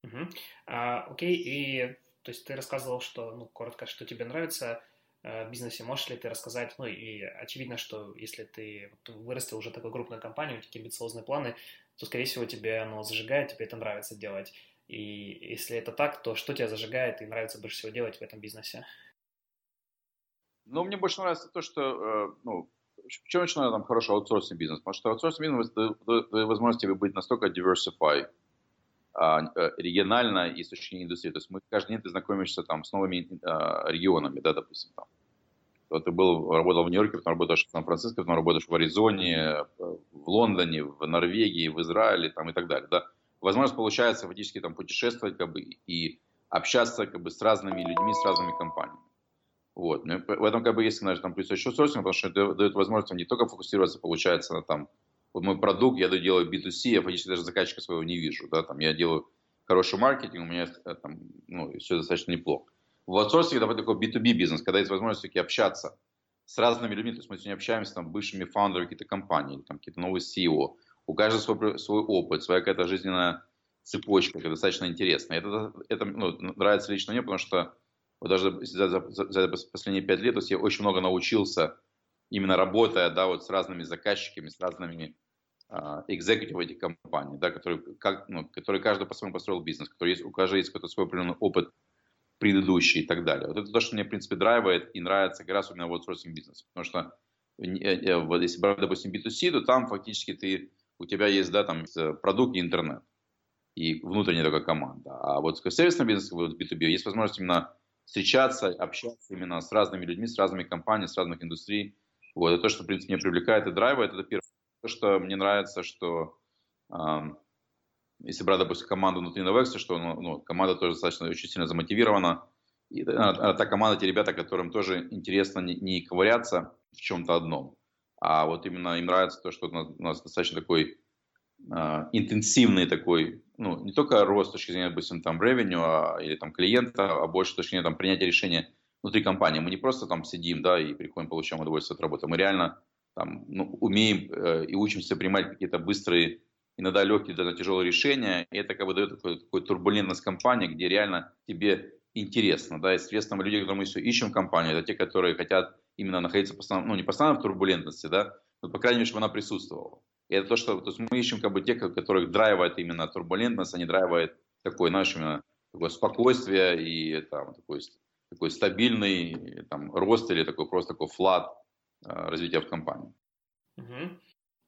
Угу. А, окей, и то есть ты рассказывал, что, ну, коротко, что тебе нравится Э, бизнесе. Можешь ли ты рассказать, ну и очевидно, что если ты вырастил уже такую крупную компанию, такие амбициозные планы, то, скорее всего, тебе оно зажигает, тебе это нравится делать. И если это так, то что тебя зажигает и нравится больше всего делать в этом бизнесе? Ну, мне больше нравится то, что, э, ну, чем начинаю там хороший аутсорсинг бизнес? Потому что аутсорсинг бизнес дает возможность тебе быть настолько diversify, а, э, регионально и с точки индустрии. То есть мы каждый день ты знакомишься там с новыми а, регионами, да, допустим, там. То ты был, работал в Нью-Йорке, потом работаешь в Сан-Франциско, потом работаешь в Аризоне, в Лондоне, в Норвегии, в Израиле там, и так далее. Да. Возможность получается фактически там путешествовать как бы, и общаться как бы, с разными людьми, с разными компаниями. Вот. Ну, в этом как бы есть, знаешь, там плюс еще сорсинг, потому что это дает возможность не только фокусироваться, получается, на там вот мой продукт, я делаю B2C, я фактически даже заказчика своего не вижу, да, там я делаю хороший маркетинг, у меня э, там, ну, все достаточно неплохо. В аутсорсинге это такой B2B бизнес, когда есть возможность все-таки общаться с разными людьми, то есть мы сегодня общаемся там бывшими фаундерами каких-то компаний, там какие-то новые CEO, у каждого свой, опыт, своя какая-то жизненная цепочка, это достаточно интересно. Это, это ну, нравится лично мне, потому что вот даже за, за, за последние пять лет, то есть я очень много научился именно работая, да, вот с разными заказчиками, с разными экзекутив этих компаний, да, которые, как, ну, которые каждый по-своему построил бизнес, который есть, у каждого есть какой-то свой определенный опыт предыдущий и так далее. Вот это то, что мне, в принципе, драйвает и нравится как раз именно в аутсорсинг бизнесе. Потому что э, э, вот если брать, допустим, B2C, то там фактически ты, у тебя есть, да, там продукт и интернет. И внутренняя такая команда. А вот в сервисном бизнесе, вот B2B, есть возможность именно встречаться, общаться именно с разными людьми, с разными компаниями, с разных индустрий. Вот, это то, что, в принципе, меня привлекает и драйвает, это первое. То, что мне нравится, что э, если брать, допустим, команду внутри Novex, что ну, ну, команда тоже достаточно очень сильно замотивирована. И это, та команда, те ребята, которым тоже интересно не, не ковыряться в чем-то одном, а вот именно им нравится то, что у нас, достаточно такой э, интенсивный такой, ну, не только рост с точки зрения, допустим, там, revenue а, или там клиента, а больше с точки зрения там, принятия решения внутри компании. Мы не просто там сидим, да, и приходим, получаем удовольствие от работы. Мы реально там, ну, умеем э, и учимся принимать какие-то быстрые, иногда легкие, даже тяжелые решения. И это как бы дает такой, такой турбулентность компании, где реально тебе интересно. Да, и, соответственно, люди, которые мы все ищем в компании, это те, которые хотят именно находиться постоянно, ну, не постоянно в турбулентности, да, но, по крайней мере, чтобы она присутствовала. И это то, что то есть мы ищем как бы тех, которых драйвает именно турбулентность, а не драйвает такой, знаешь, именно такое спокойствие и там, такой, такой стабильный там, рост или такой просто такой флат Э, развития в компании. Угу.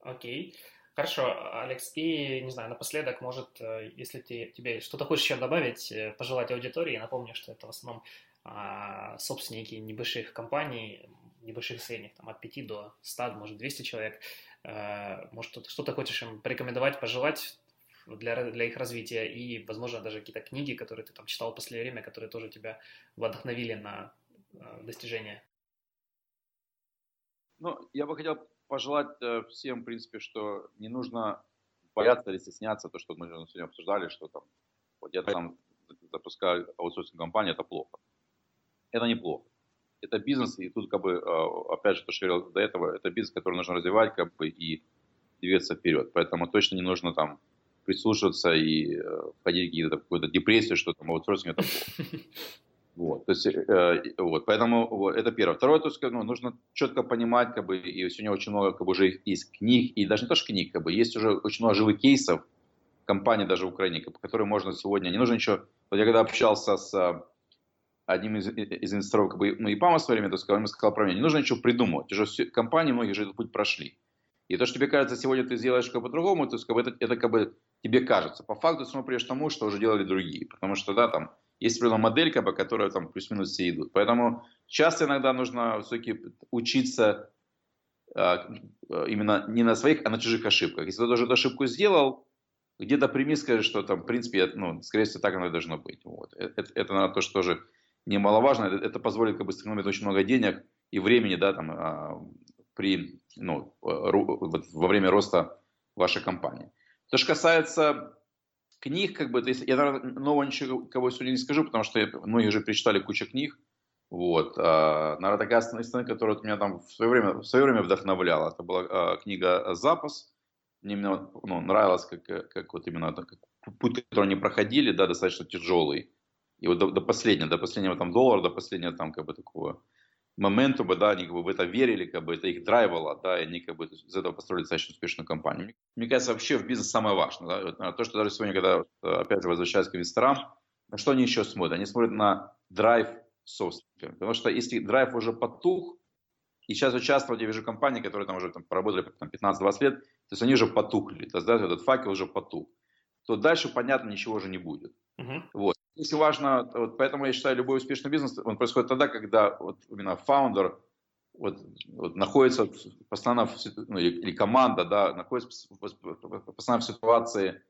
Окей. Хорошо, Алекс, и, не знаю, напоследок, может, э, если ты, тебе что-то хочешь еще добавить, э, пожелать аудитории, напомню, что это в основном а, собственники небольших компаний, небольших средних, там, от 5 до 100, может, 200 человек. А, может, что-то хочешь им порекомендовать, пожелать для, для их развития, и, возможно, даже какие-то книги, которые ты там читал в последнее время, которые тоже тебя вдохновили на а, достижение ну, я бы хотел пожелать э, всем, в принципе, что не нужно бояться или стесняться, то, что мы сегодня обсуждали, что там, вот я там запускаю аутсорсинг компанию, это плохо. Это неплохо. Это бизнес, и тут, как бы, э, опять же, то, что я говорил до этого, это бизнес, который нужно развивать, как бы, и двигаться вперед. Поэтому точно не нужно там прислушиваться и э, входить в какую-то депрессию, что там аутсорсинг это плохо. Вот, то есть, э, вот, поэтому вот, это первое. Второе, то есть, ну, нужно четко понимать, как бы, и сегодня очень много, как бы, уже есть книг, и даже не то, что книг, как бы, есть уже очень много живых кейсов, компании даже в Украине, по которой можно сегодня, не нужно ничего. Вот я когда общался с э, одним из, из инвесторов, как бы, ну, и ПАМа в свое время, то сказал, он сказал меня, не нужно ничего придумывать, уже все, компании многие же этот путь прошли. И то, что тебе кажется, сегодня ты сделаешь как бы по-другому, то есть, как бы, это, это как бы тебе кажется. По факту ты смотришь тому, что уже делали другие. Потому что, да, там, есть определенная модель, как бы, которая там плюс-минус все идут. Поэтому часто иногда нужно все-таки учиться э, именно не на своих, а на чужих ошибках. Если ты уже эту ошибку сделал, где-то прими, скажи, что там, в принципе, ну, скорее всего, так оно и должно быть. Вот. Это, это, это наверное, то, что тоже немаловажно. Это, позволит как бы сэкономить очень много денег и времени, да, там, а, при, ну, во время роста вашей компании. То, что касается книг, как бы, то есть я, наверное, нового ничего кого сегодня не скажу, потому что многие уже прочитали кучу книг. Вот. А, наверное, такая основная, которая меня там в свое время, в свое время вдохновляла, это была а, книга «Запас». Мне именно ну, нравилось, как, как вот именно как путь, который они проходили, да, достаточно тяжелый. И вот до, до последнего, до последнего там доллара, до последнего там как бы такого моментума, да, они как бы в это верили, как бы это их драйвало, да, и они как бы из этого построили достаточно успешную компанию. Мне кажется, вообще в бизнесе самое важное, да, вот, то, что даже сегодня, когда, опять же, возвращаясь к инвесторам, на что они еще смотрят? Они смотрят на драйв собственника, потому что если драйв уже потух, и сейчас участвовать, я вижу компании, которые там уже там, поработали там, 15-20 лет, то есть они уже потухли, то есть да, этот факел уже потух, то дальше, понятно, ничего уже не будет. Uh-huh. Вот. Если важно, вот поэтому я считаю, любой успешный бизнес, он происходит тогда, когда вот именно фаундер вот, вот находится постоянно, в, ну, или, или команда, да, находится постоянно в ситуации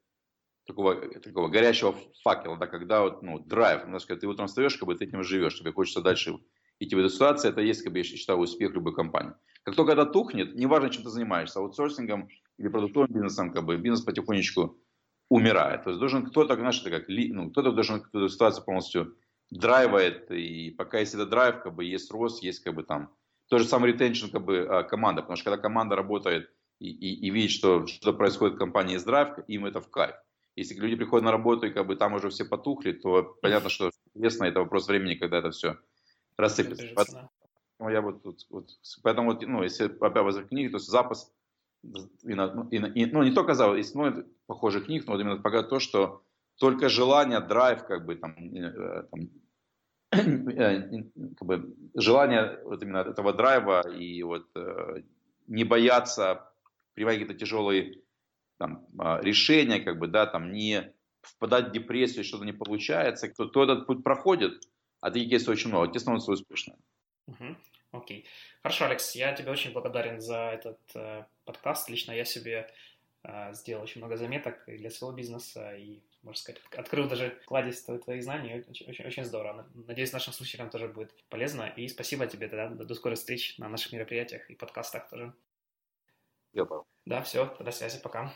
такого, такого горячего факела, да, когда вот, ну, драйв, когда ты утром встаешь, как бы ты этим живешь, тебе хочется дальше идти в эту ситуацию, это есть, как бы, я считаю, успех любой компании. Как только это тухнет, неважно, чем ты занимаешься, аутсорсингом или продуктовым бизнесом, как бы, бизнес потихонечку умирает. То есть должен кто-то, знаешь, это как, ну, кто-то должен эту ситуацию полностью драйвает, и пока есть этот драйв, как бы есть рост, есть как бы там, то же самое ретеншн как бы а, команда, потому что когда команда работает и, и, и видит, что что происходит в компании, есть драйв, им это в кайф. Если люди приходят на работу и как бы там уже все потухли, то понятно, что интересно, это вопрос времени, когда это все рассыпется. Поэтому я вот, вот, вот, поэтому вот, ну, если опять возвращаться к книге, то есть запас и, и, и, ну, не только за, есть много похожих книг, но вот именно показывает то, что только желание, драйв, как бы там, э, там э, как бы, желание вот именно этого драйва и вот э, не бояться принимать какие-то тяжелые там, а, решения, как бы, да, там, не впадать в депрессию, что-то не получается, кто, кто этот путь проходит, а таких есть очень много, те становятся успешными. Окей. Хорошо, Алекс, я тебе очень благодарен за этот э, подкаст. Лично я себе сделал очень много заметок и для своего бизнеса, и, можно сказать, открыл даже кладезь твоих знаний. Очень, очень, очень здорово. Надеюсь, нашим слушателям тоже будет полезно. И спасибо тебе тогда. До, скорых встреч на наших мероприятиях и подкастах тоже. Я понял. Да, все, до связи, пока.